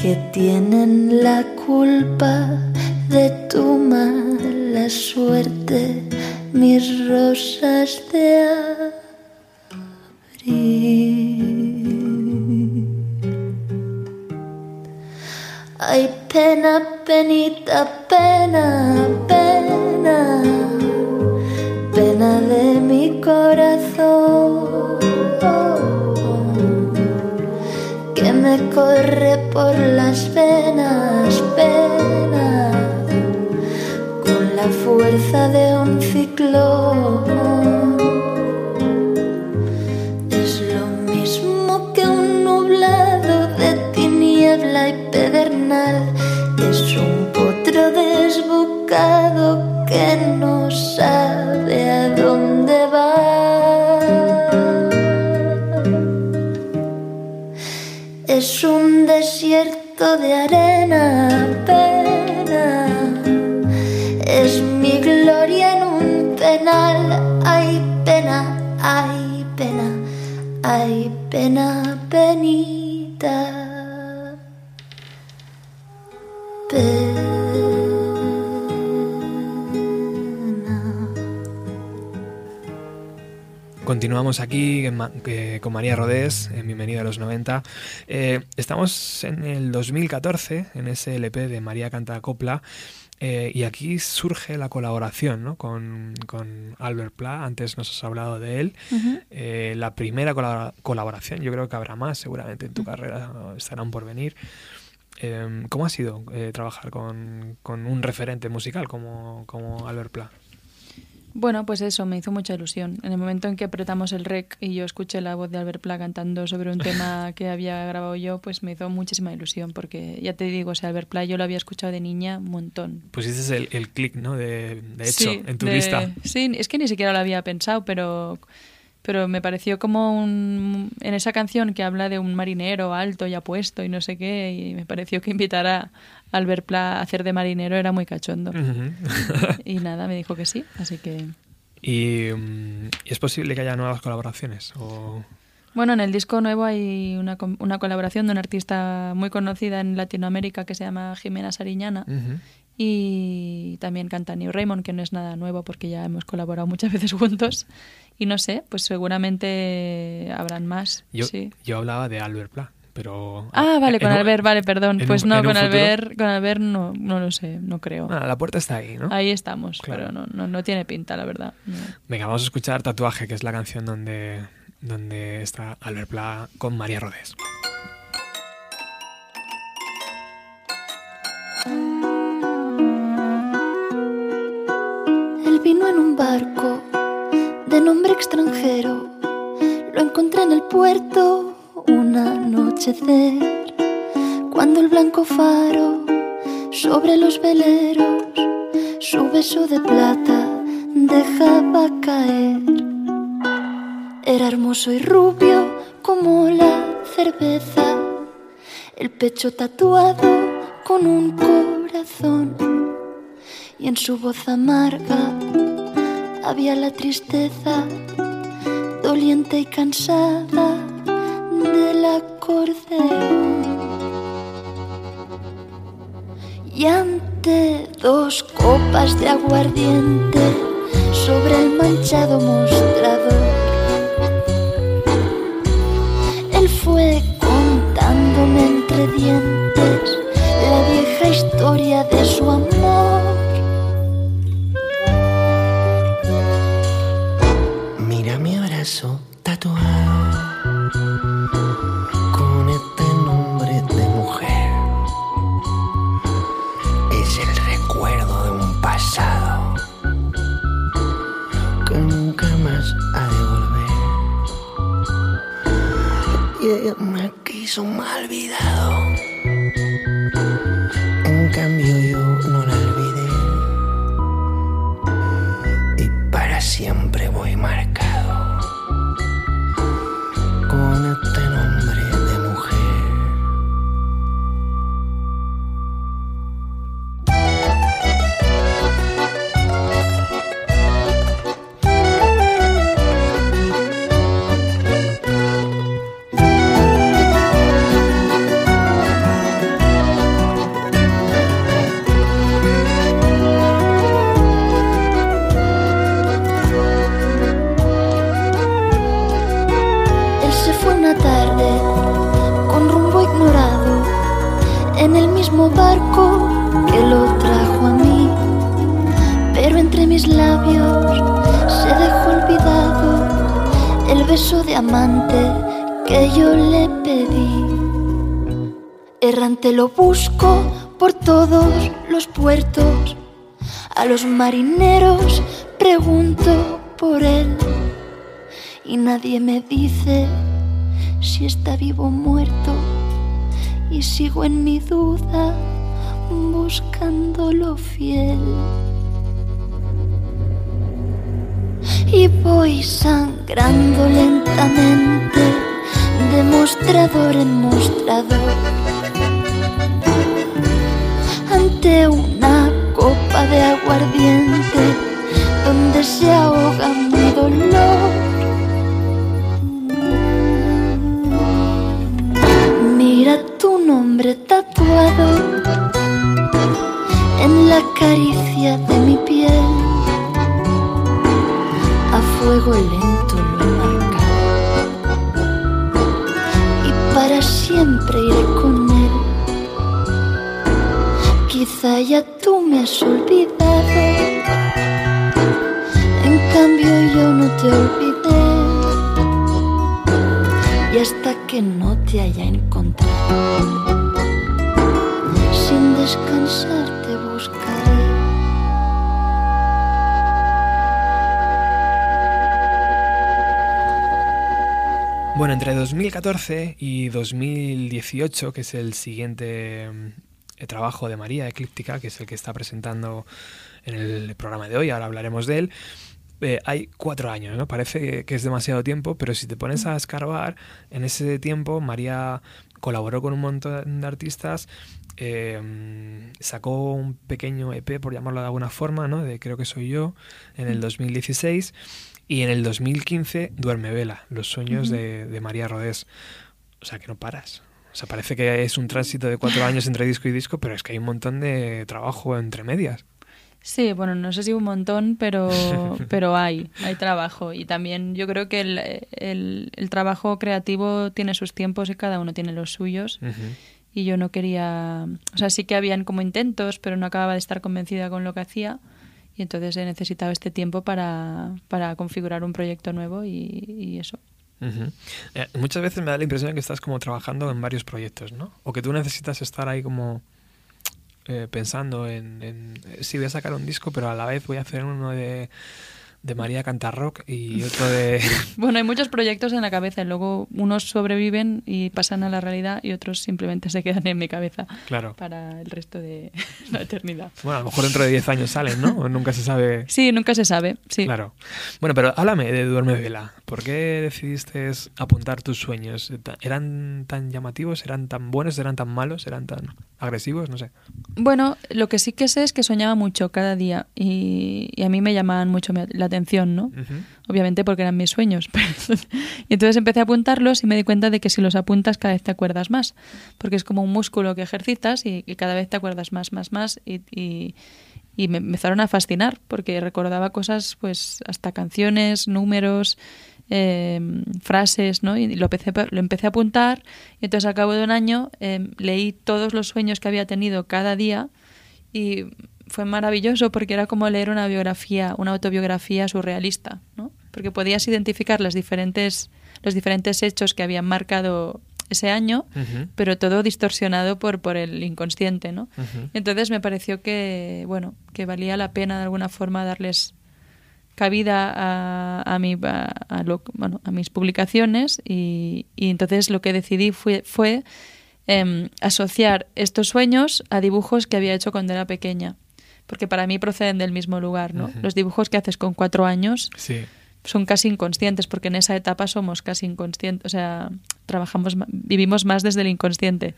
Que tienen la culpa de tu mala suerte, mis rosas de abril. Ay, pena, penita, pena, pena, corre por las venas, pena, con la fuerza de un ciclón. Continuamos aquí en Ma- con María Rodés, en Bienvenida a los 90. Eh, estamos en el 2014, en ese LP de María Canta Copla, eh, y aquí surge la colaboración ¿no? con, con Albert Pla, antes nos has hablado de él. Eh, la primera colabora- colaboración, yo creo que habrá más seguramente en tu carrera, estarán por venir. ¿Cómo ha sido trabajar con, con, un referente musical como, como Albert Pla? Bueno, pues eso, me hizo mucha ilusión. En el momento en que apretamos el rec y yo escuché la voz de Albert Pla cantando sobre un tema (laughs) que había grabado yo, pues me hizo muchísima ilusión, porque ya te digo, o sea, Albert Pla yo lo había escuchado de niña un montón. Pues ese es el, el clic, ¿no? De, de hecho, en tu lista. Sí, es que ni siquiera lo había pensado, pero pero me pareció como un, en esa canción que habla de un marinero alto y apuesto y no sé qué, y me pareció que invitar a Albert Pla a hacer de marinero era muy cachondo. y (laughs) nada, me dijo que sí, así que... ¿Y, mm, es posible que haya nuevas colaboraciones? O... Bueno, en el disco nuevo hay una, una, colaboración de una artista muy conocida en Latinoamérica que se llama Jimena Sariñana. Y también canta New Raymond, que no es nada nuevo porque ya hemos colaborado muchas (laughs) veces juntos. Y no sé, pues seguramente habrán más. Yo, sí. yo hablaba de Albert Pla, pero... Ah, vale, con Albert, vale, perdón. Pues no, con Albert, con Albert no, no lo sé, no creo. Ah, la puerta está ahí, ¿no? Ahí estamos, pero no, no, no, tiene pinta, la verdad. Venga, vamos a escuchar Tatuaje, que es la canción donde, donde está Albert Pla con María Rodés. Él vino en un barco de nombre extranjero. Lo encontré en el puerto un anochecer, cuando el blanco faro sobre los veleros su beso de plata dejaba caer. Era hermoso y rubio como la cerveza, el pecho tatuado con un corazón y en su voz amarga había la tristeza doliente y cansada del acordeón. Y ante dos copas de aguardiente sobre el manchado mostrador, él fue contándome entre dientes la vieja historia de su amor. Me quiso mal olvidado. Mis labios se dejó olvidado el beso de amante que yo le pedí. Errante lo busco por todos los puertos, a los marineros pregunto por él y nadie me dice si está vivo o muerto y sigo en mi duda buscando lo fiel. Y voy sangrando lentamente de mostrador en mostrador ante una copa de aguardiente donde se ahoga mi dolor. tu nombre tatuado en la caricia de mi piel. Fuego lento lo he marcado y para siempre iré con él. Quizá ya tú me has olvidado, en cambio yo no te olvidé. Y hasta que no te haya encontrado sin descansar Bueno, entre 2014 y 2018, que es el siguiente mm, trabajo de María Eclíptica, que es el que está presentando en el programa de hoy, ahora hablaremos de él, eh, hay cuatro años, ¿no? Parece que es demasiado tiempo, pero si te pones a escarbar, en ese tiempo María colaboró con un montón de artistas, eh, sacó un pequeño EP, por llamarlo de alguna forma, ¿no? De Creo que soy yo, en el 2016, y en el 2015 Duerme Vela, Los sueños de, de María Rodés. O sea, que no paras. O sea, parece que es un tránsito de cuatro años entre disco y disco, pero es que hay un montón de trabajo entre medias. Sí, bueno, no sé si un montón, pero, (laughs) pero hay, hay trabajo. Y también yo creo que el, el, el trabajo creativo tiene sus tiempos y cada uno tiene los suyos. Y yo no quería, o sea, sí que habían como intentos, pero no acababa de estar convencida con lo que hacía. Y entonces he necesitado este tiempo para, para configurar un proyecto nuevo y, eso. Uh-huh. eh, muchas veces me da la impresión de que estás como trabajando en varios proyectos, ¿no? O que tú necesitas estar ahí como eh, pensando en, en sí voy a sacar un disco, pero a la vez voy a hacer uno de, de María Cantarrock y otro de... (laughs) Bueno, hay muchos proyectos en la cabeza y luego unos sobreviven y pasan a la realidad y otros simplemente se quedan en mi cabeza claro. para el resto de (laughs) la eternidad. Bueno, a lo mejor dentro de 10 años salen, ¿no? (laughs) Nunca se sabe. Sí, nunca se sabe, sí. Claro. Bueno, pero háblame de Duerme Vela. ¿Por qué decidiste apuntar tus sueños? ¿Eran tan llamativos? ¿Eran tan buenos? ¿Eran tan malos? ¿Eran tan agresivos? No sé. Bueno, lo que sí que sé es que soñaba mucho cada día y, y a mí me llamaban mucho la atención, ¿no? Obviamente porque eran mis sueños. (laughs) y entonces empecé a apuntarlos y me di cuenta de que si los apuntas cada vez te acuerdas más, porque es como un músculo que ejercitas y, y cada vez te acuerdas más, más, más y, y, y me empezaron a fascinar porque recordaba cosas, pues hasta canciones, números, eh, frases, ¿no? Y lo empecé, lo empecé a apuntar y entonces al cabo de un año eh, leí todos los sueños que había tenido cada día y fue maravilloso porque era como leer una biografía, una autobiografía surrealista, ¿no? Porque podías identificar las diferentes, los diferentes hechos que habían marcado ese año, pero todo distorsionado por, por el inconsciente, ¿no? Entonces me pareció que, bueno, que valía la pena de alguna forma darles cabida a, a, mi, a, a lo- bueno, a mis publicaciones y, y entonces lo que decidí fue, fue em, asociar estos sueños a dibujos que había hecho cuando era pequeña, porque para mí proceden del mismo lugar, ¿no? Los dibujos que haces con cuatro años Sí. son casi inconscientes, porque en esa etapa somos casi inconscientes, o sea, trabajamos, vivimos más desde el inconsciente.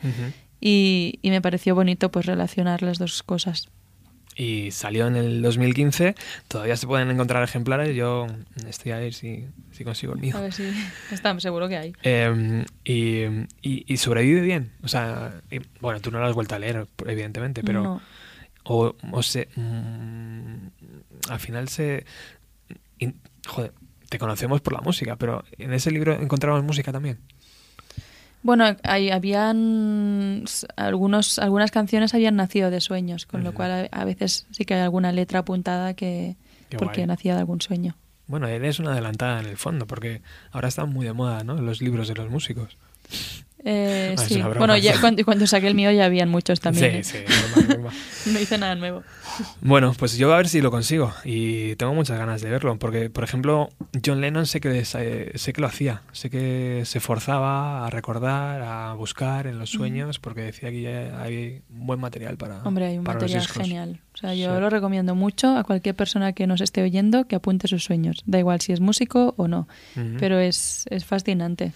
Y, y me pareció bonito pues relacionar las dos cosas. Y salió en el 2015. Todavía se pueden encontrar ejemplares. Yo estoy a ver si, si consigo el mío. A ver si estamos seguro que hay. Eh, y, y- y sobrevive bien. O sea, y- bueno, tú no lo has vuelto a leer, evidentemente, pero. No. O, o se. mm, al final se. in- joder, te conocemos por la música, pero en ese libro encontramos música también. Bueno, hay, habían algunos, algunas canciones habían nacido de sueños, con lo cual a, a veces sí que hay alguna letra apuntada que Qué porque guay. nacía de algún sueño. Bueno, eres una adelantada en el fondo, porque ahora están muy de moda, ¿no? Los libros de los músicos. Eh, Ah, sí, bueno, ya cuando, cuando saqué el mío ya habían muchos también. Sí, ¿eh? sí. normal, normal. (laughs) No hice nada nuevo. Bueno, pues yo a ver si lo consigo y tengo muchas ganas de verlo, porque por ejemplo John Lennon sé que eh, sé que lo hacía, sé que se forzaba a recordar, a buscar en los sueños, porque decía que ya hay buen material para Hombre, hay un para material genial. O sea, yo Sí. lo recomiendo mucho a cualquier persona que nos esté oyendo que apunte sus sueños. Da igual si es músico o no, pero es, es fascinante.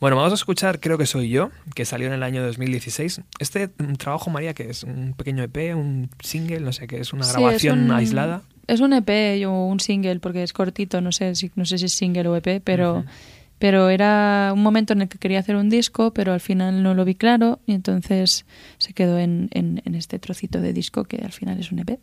Bueno, vamos a escuchar Creo que soy yo, que salió en el año 2016. Este mm, trabajo María que es un pequeño EP, un single, no sé qué, es una Sí, es grabación un- aislada. Es un EP o un single porque es cortito, no sé si, no sé si es single o EP, pero, pero era un momento en el que quería hacer un disco, pero al final no lo vi claro y entonces se quedó en, en- en este trocito de disco que al final es un EP.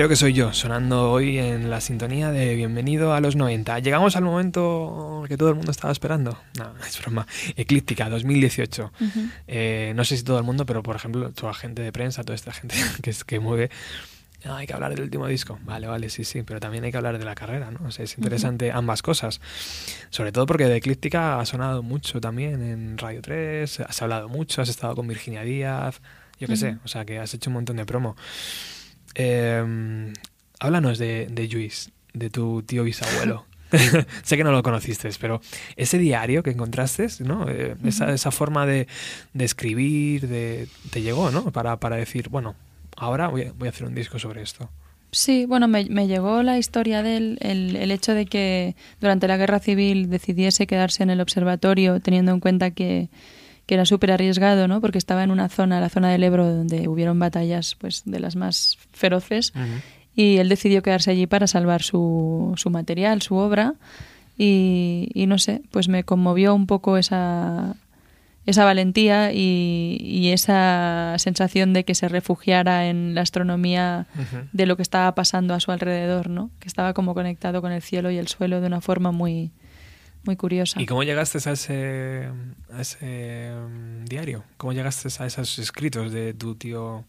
Creo que soy yo, sonando hoy en la sintonía de Bienvenido a los 90. Llegamos al momento que todo el mundo estaba esperando. No, (laughs) es broma. Eclíptica, 2018. Eh, no sé si todo el mundo, pero por ejemplo, toda gente de prensa, toda esta gente (laughs) que, es, que mueve Ah, hay que hablar del último disco. Vale, vale, sí, sí, pero también hay que hablar de la carrera, ¿no? O sea, es interesante ambas cosas. Sobre todo porque de Eclíptica ha sonado mucho también en Radio 3, has hablado mucho, has estado con Virginia Díaz, yo qué sé, o sea, que has hecho un montón de promo. Eh, háblanos de, de Luis, de tu tío bisabuelo. (laughs) (laughs) sé que no lo conociste, pero ese diario que encontraste, ¿no? Eh, esa, esa, forma de, de escribir, de, te llegó, ¿no? Para, para decir, bueno, ahora voy a, voy a hacer un disco sobre esto. Sí, bueno, me, me llegó la historia del el, el, hecho de que durante la guerra civil decidiese quedarse en el observatorio, teniendo en cuenta que, que era súper arriesgado, ¿no? Porque estaba en una zona, la zona del Ebro, donde hubieron batallas, pues, de las más feroces. Uh -huh. Y él decidió quedarse allí para salvar su, su material, su obra. Y, y, no sé, pues me conmovió un poco esa, esa valentía y, y, esa sensación de que se refugiara en la astronomía uh -huh. de lo que estaba pasando a su alrededor, ¿no? Que estaba como conectado con el cielo y el suelo de una forma muy, muy curiosa. ¿Y cómo llegaste a ese, a ese um, diario? ¿Cómo llegaste a esos escritos de tu tío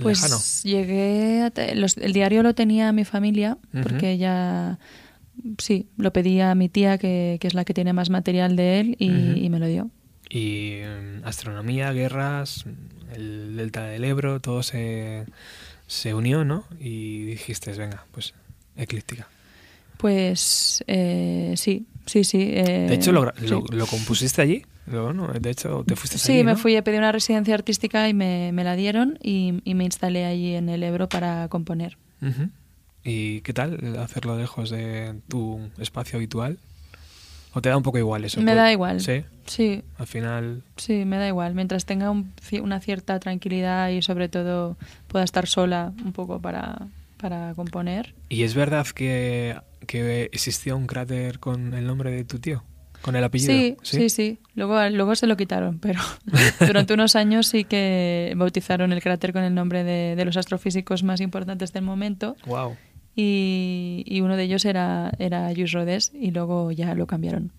pues lejano? llegué a los, el diario lo tenía mi familia uh -huh. porque ella sí lo pedía a mi tía que, que, es la que tiene más material de él y, uh -huh. y me lo dio y um, astronomía guerras el delta del Ebro todo se, se unió no y dijiste venga pues eclíptica pues eh, sí sí sí eh, de hecho lo, sí. lo, lo compusiste allí bueno, de hecho, te fuiste Sí, allí, me ¿no? fui a pedir una residencia artística y me, me la dieron y, y, me instalé allí en el Ebro para componer. Uh -huh. ¿Y qué tal hacerlo lejos de tu espacio habitual? ¿O te da un poco igual eso? Me da igual. Sí. Sí. Al final. Sí, me da igual. Mientras tenga un, una cierta tranquilidad y sobre todo pueda estar sola un poco para, para componer. ¿Y es verdad que, que existía un cráter con el nombre de tu tío? ¿Con el apellido? Sí, sí, sí. sí. Luego, luego se lo quitaron, pero (laughs) durante unos años sí que bautizaron el cráter con el nombre de, de los astrofísicos más importantes del momento. Wow. Y, y, uno de ellos era, era Lluís Rodés y luego ya lo cambiaron.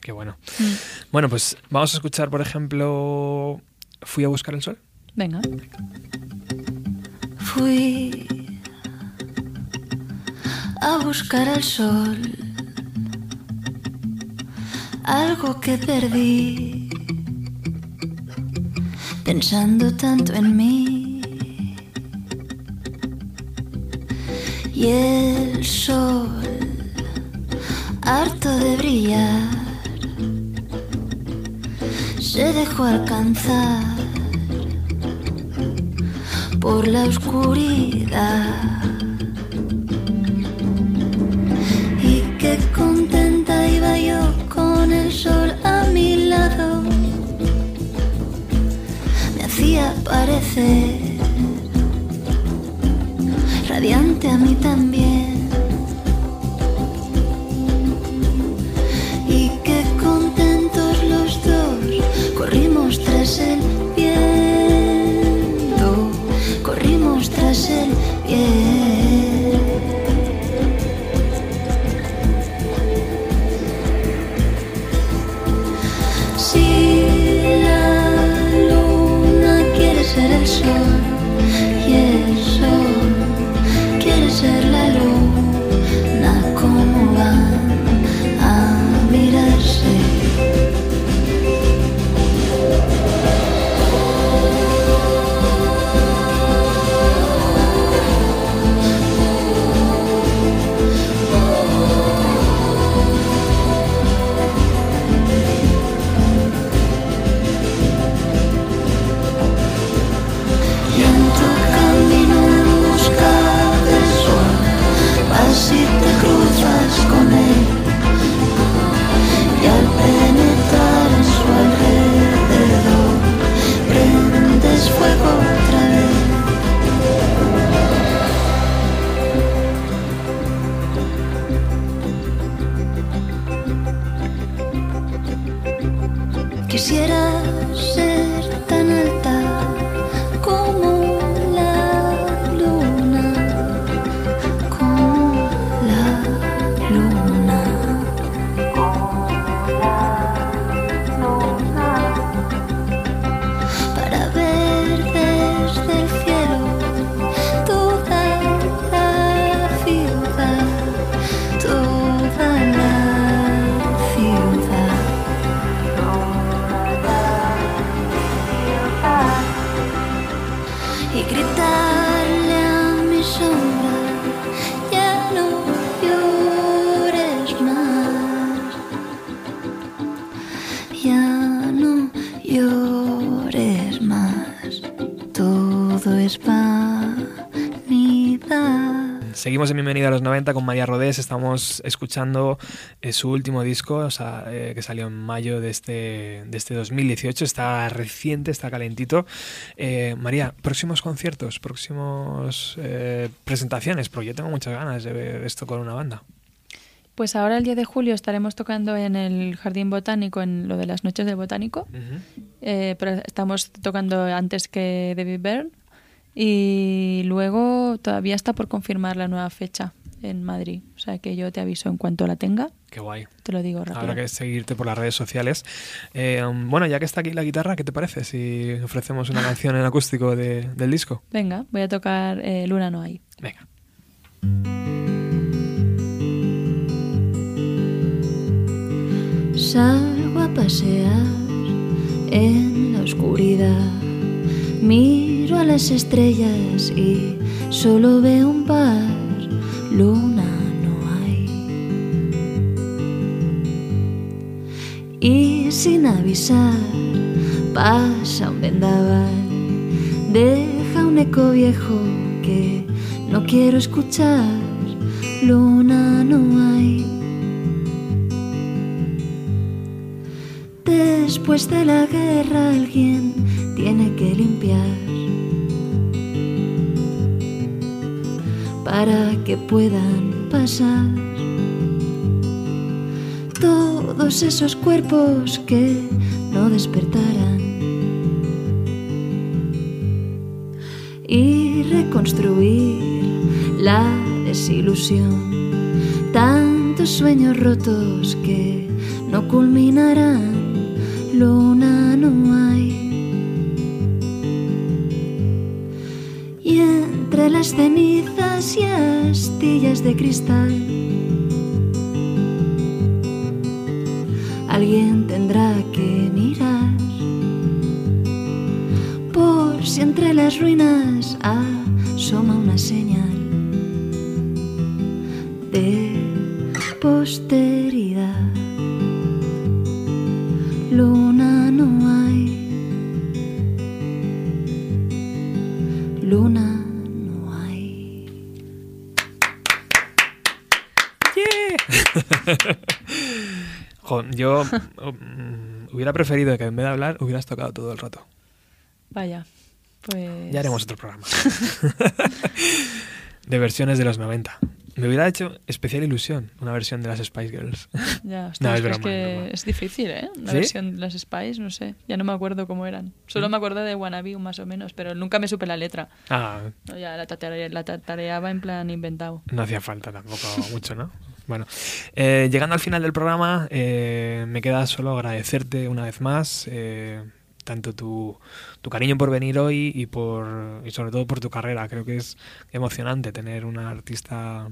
Qué bueno. Mm. Bueno, pues vamos a escuchar, por ejemplo, Fui a buscar el sol. Venga. Fui a buscar el sol algo que perdí, pensando tanto en mí. Y el sol, harto de brillar, se dejó alcanzar por la oscuridad. Con el sol a mi lado me hacía parecer radiante a mí también. Seguimos en Bienvenida a los 90 con María Rodés. Estamos escuchando eh, su último disco, o sea, eh, que salió en mayo de este, de este 2018. Está reciente, está calentito. Eh, María, próximos conciertos, próximos presentaciones, porque yo tengo muchas ganas de ver esto con una banda. Pues ahora el 10 de julio estaremos tocando en el Jardín Botánico, en lo de las noches del Botánico. Pero estamos tocando antes que David Byrne. Y luego todavía está por confirmar la nueva fecha en Madrid. O sea que yo te aviso en cuanto la tenga. Qué guay. Te lo digo rápido. Habrá que seguirte por las redes sociales. Eh, um, bueno, ya que está aquí la guitarra, ¿qué te parece si ofrecemos una (laughs) canción en acústico de- del disco? Venga, voy a tocar eh, Luna no hay. Venga. Salgo a pasear en la oscuridad. Miro a las estrellas y solo veo un par. Luna no hay. Y sin avisar pasa un vendaval. Deja un eco viejo que no quiero escuchar. Luna no hay. Después de la guerra alguien tiene que limpiar para que puedan pasar todos esos cuerpos que no despertarán y reconstruir la desilusión. Tantos sueños rotos que no culminarán. Luna no entre las cenizas y astillas de cristal, alguien tendrá que mirar por si entre las ruinas asoma una señal de posteridad. Yo mm, (laughs) hubiera preferido que en vez de hablar hubieras tocado todo el rato. Vaya, pues... Ya haremos otro programa. (laughs) de versiones de los 90. Me hubiera hecho especial ilusión una versión de las Spice Girls. (laughs) Ya, No, ostras, es que es broma. es difícil, ¿eh? Una ¿Sí? versión de las Spice, no sé. Ya no me acuerdo cómo eran. Solo ¿Mm? me acuerdo de Wannabe más o menos, pero nunca me supe la letra. Ah, No, ya la, tatare- la tatareaba en plan inventado. no hacía falta tampoco mucho, ¿no? Bueno, eh, llegando al final del programa, eh, me queda solo agradecerte una vez más eh, tanto tu, tu cariño por venir hoy y, por, y sobre todo por tu carrera. Creo que es emocionante tener una artista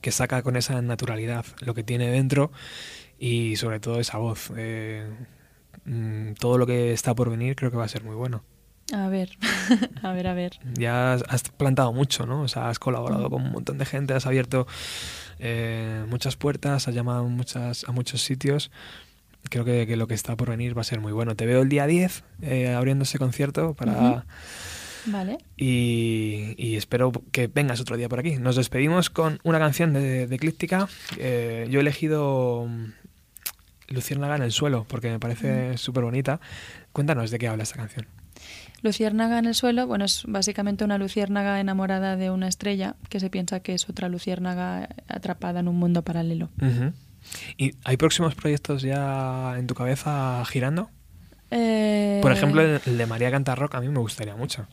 que saca con esa naturalidad lo que tiene dentro y sobre todo esa voz. Eh, mm, todo lo que está por venir creo que va a ser muy bueno. A ver, (laughs) a ver, a ver. Ya has- has plantado mucho, ¿no? O sea, has colaborado con un montón de gente, has abierto eh, muchas puertas, has llamado a muchas, a muchos sitios. Creo que, que lo que está por venir va a ser muy bueno. Te veo el día 10 eh, abriendo ese concierto para... Vale. y, y espero que vengas otro día por aquí. Nos despedimos con una canción de, de Eclíptica. Eh, yo he elegido mm, Luciérnaga en el suelo porque me parece súper bonita. Cuéntanos de qué habla esta canción. Luciérnaga en el suelo, bueno, es básicamente una luciérnaga enamorada de una estrella que se piensa que es otra luciérnaga atrapada en un mundo paralelo. ¿Y hay próximos proyectos ya en tu cabeza girando? Eh, Por ejemplo, el de María Canta Rock a mí me gustaría mucho.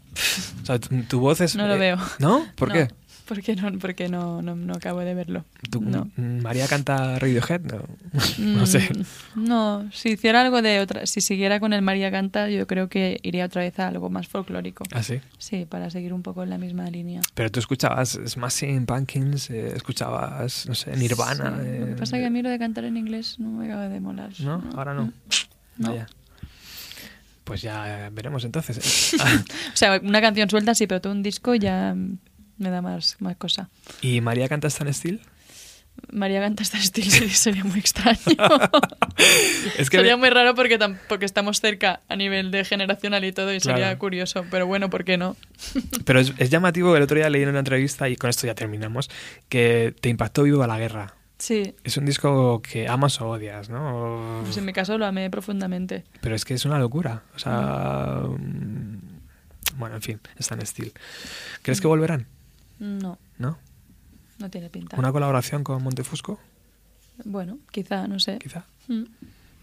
O sea, tu, tu voz es... No lo eh, veo. ¿No? ¿Por no, qué? (laughs) Porque no, porque no, no, no acabo de verlo. Tu- no. mm, María canta Radiohead, no, (laughs) no sé. Mm, No, si hiciera algo de otra, si siguiera con el María Canta, yo creo que iría otra vez a algo más folclórico. Así. Sí, para seguir un poco en la misma línea. Pero tú escuchabas Smashing Pumpkins, eh, escuchabas, no sé, Nirvana. Sí, Lo eh, que pasa es que a mí lo de cantar en inglés no me acaba de molar. ¿No? Ahora no. Mm. No. Vaya. Pues ya veremos entonces. ¿eh? (laughs) O sea, una canción suelta sí, pero todo un disco ya me da más, más cosa. ¿Y María canta Stan Steel? María canta este estilo sí, (laughs) sería muy extraño. (laughs) Es que sería muy raro porque, porque estamos cerca a nivel de generacional y todo y sería curioso, pero bueno, ¿por qué no? (laughs) Pero es, es llamativo, el otro día leí en una entrevista, y con esto ya terminamos, que te impactó Viva la Guerra. Sí, Es un disco que amas o odias, ¿no? O- pues en mi caso lo amé profundamente. Pero es que es una locura. O sea. mm, Bueno, en fin, está en Steel. ¿Crees que volverán? No, ¿No? no tiene pinta. ¿Una colaboración con Montefusco? Bueno, quizá, no sé. Quizá. Mm,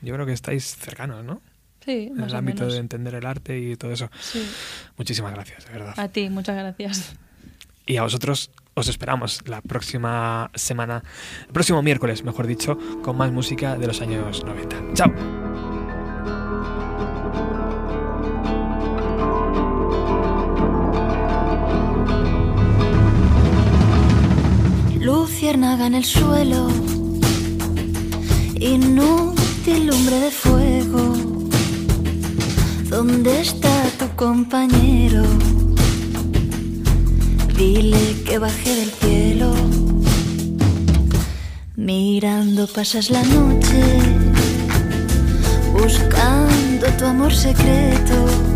Yo creo que estáis cercanos, ¿no? Sí, En más el o ámbito menos. de entender el arte y todo eso. Sí. Muchísimas gracias, de verdad. A ti, muchas gracias. Y a vosotros os esperamos la próxima semana, el próximo miércoles, mejor dicho, con más música de los años 90. ¡Chao! Luciérnaga en el suelo, inútil lumbre de fuego. ¿Dónde está tu compañero? Dile que baje del cielo. Mirando pasas la noche, buscando tu amor secreto.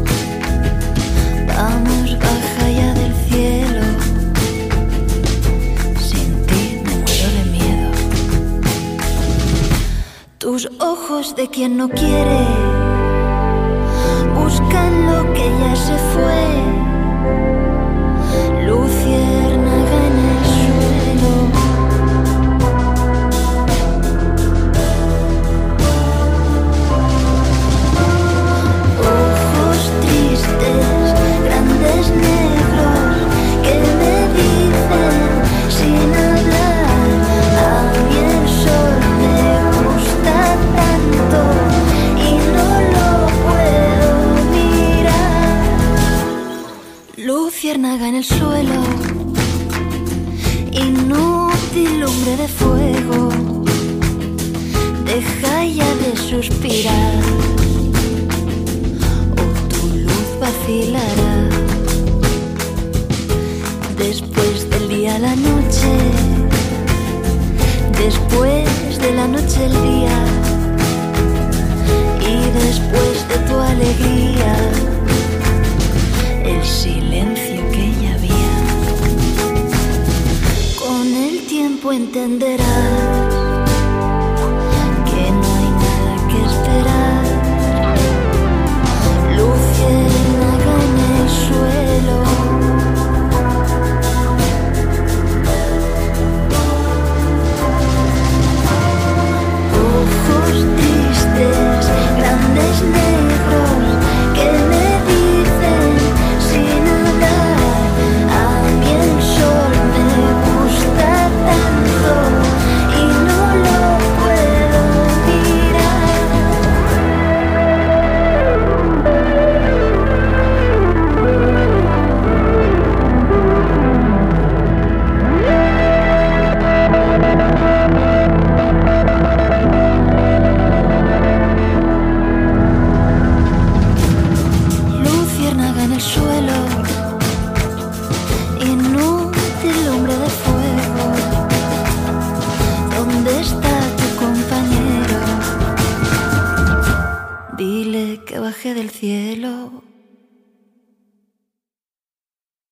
De quien no quiere buscan lo que ya se fue.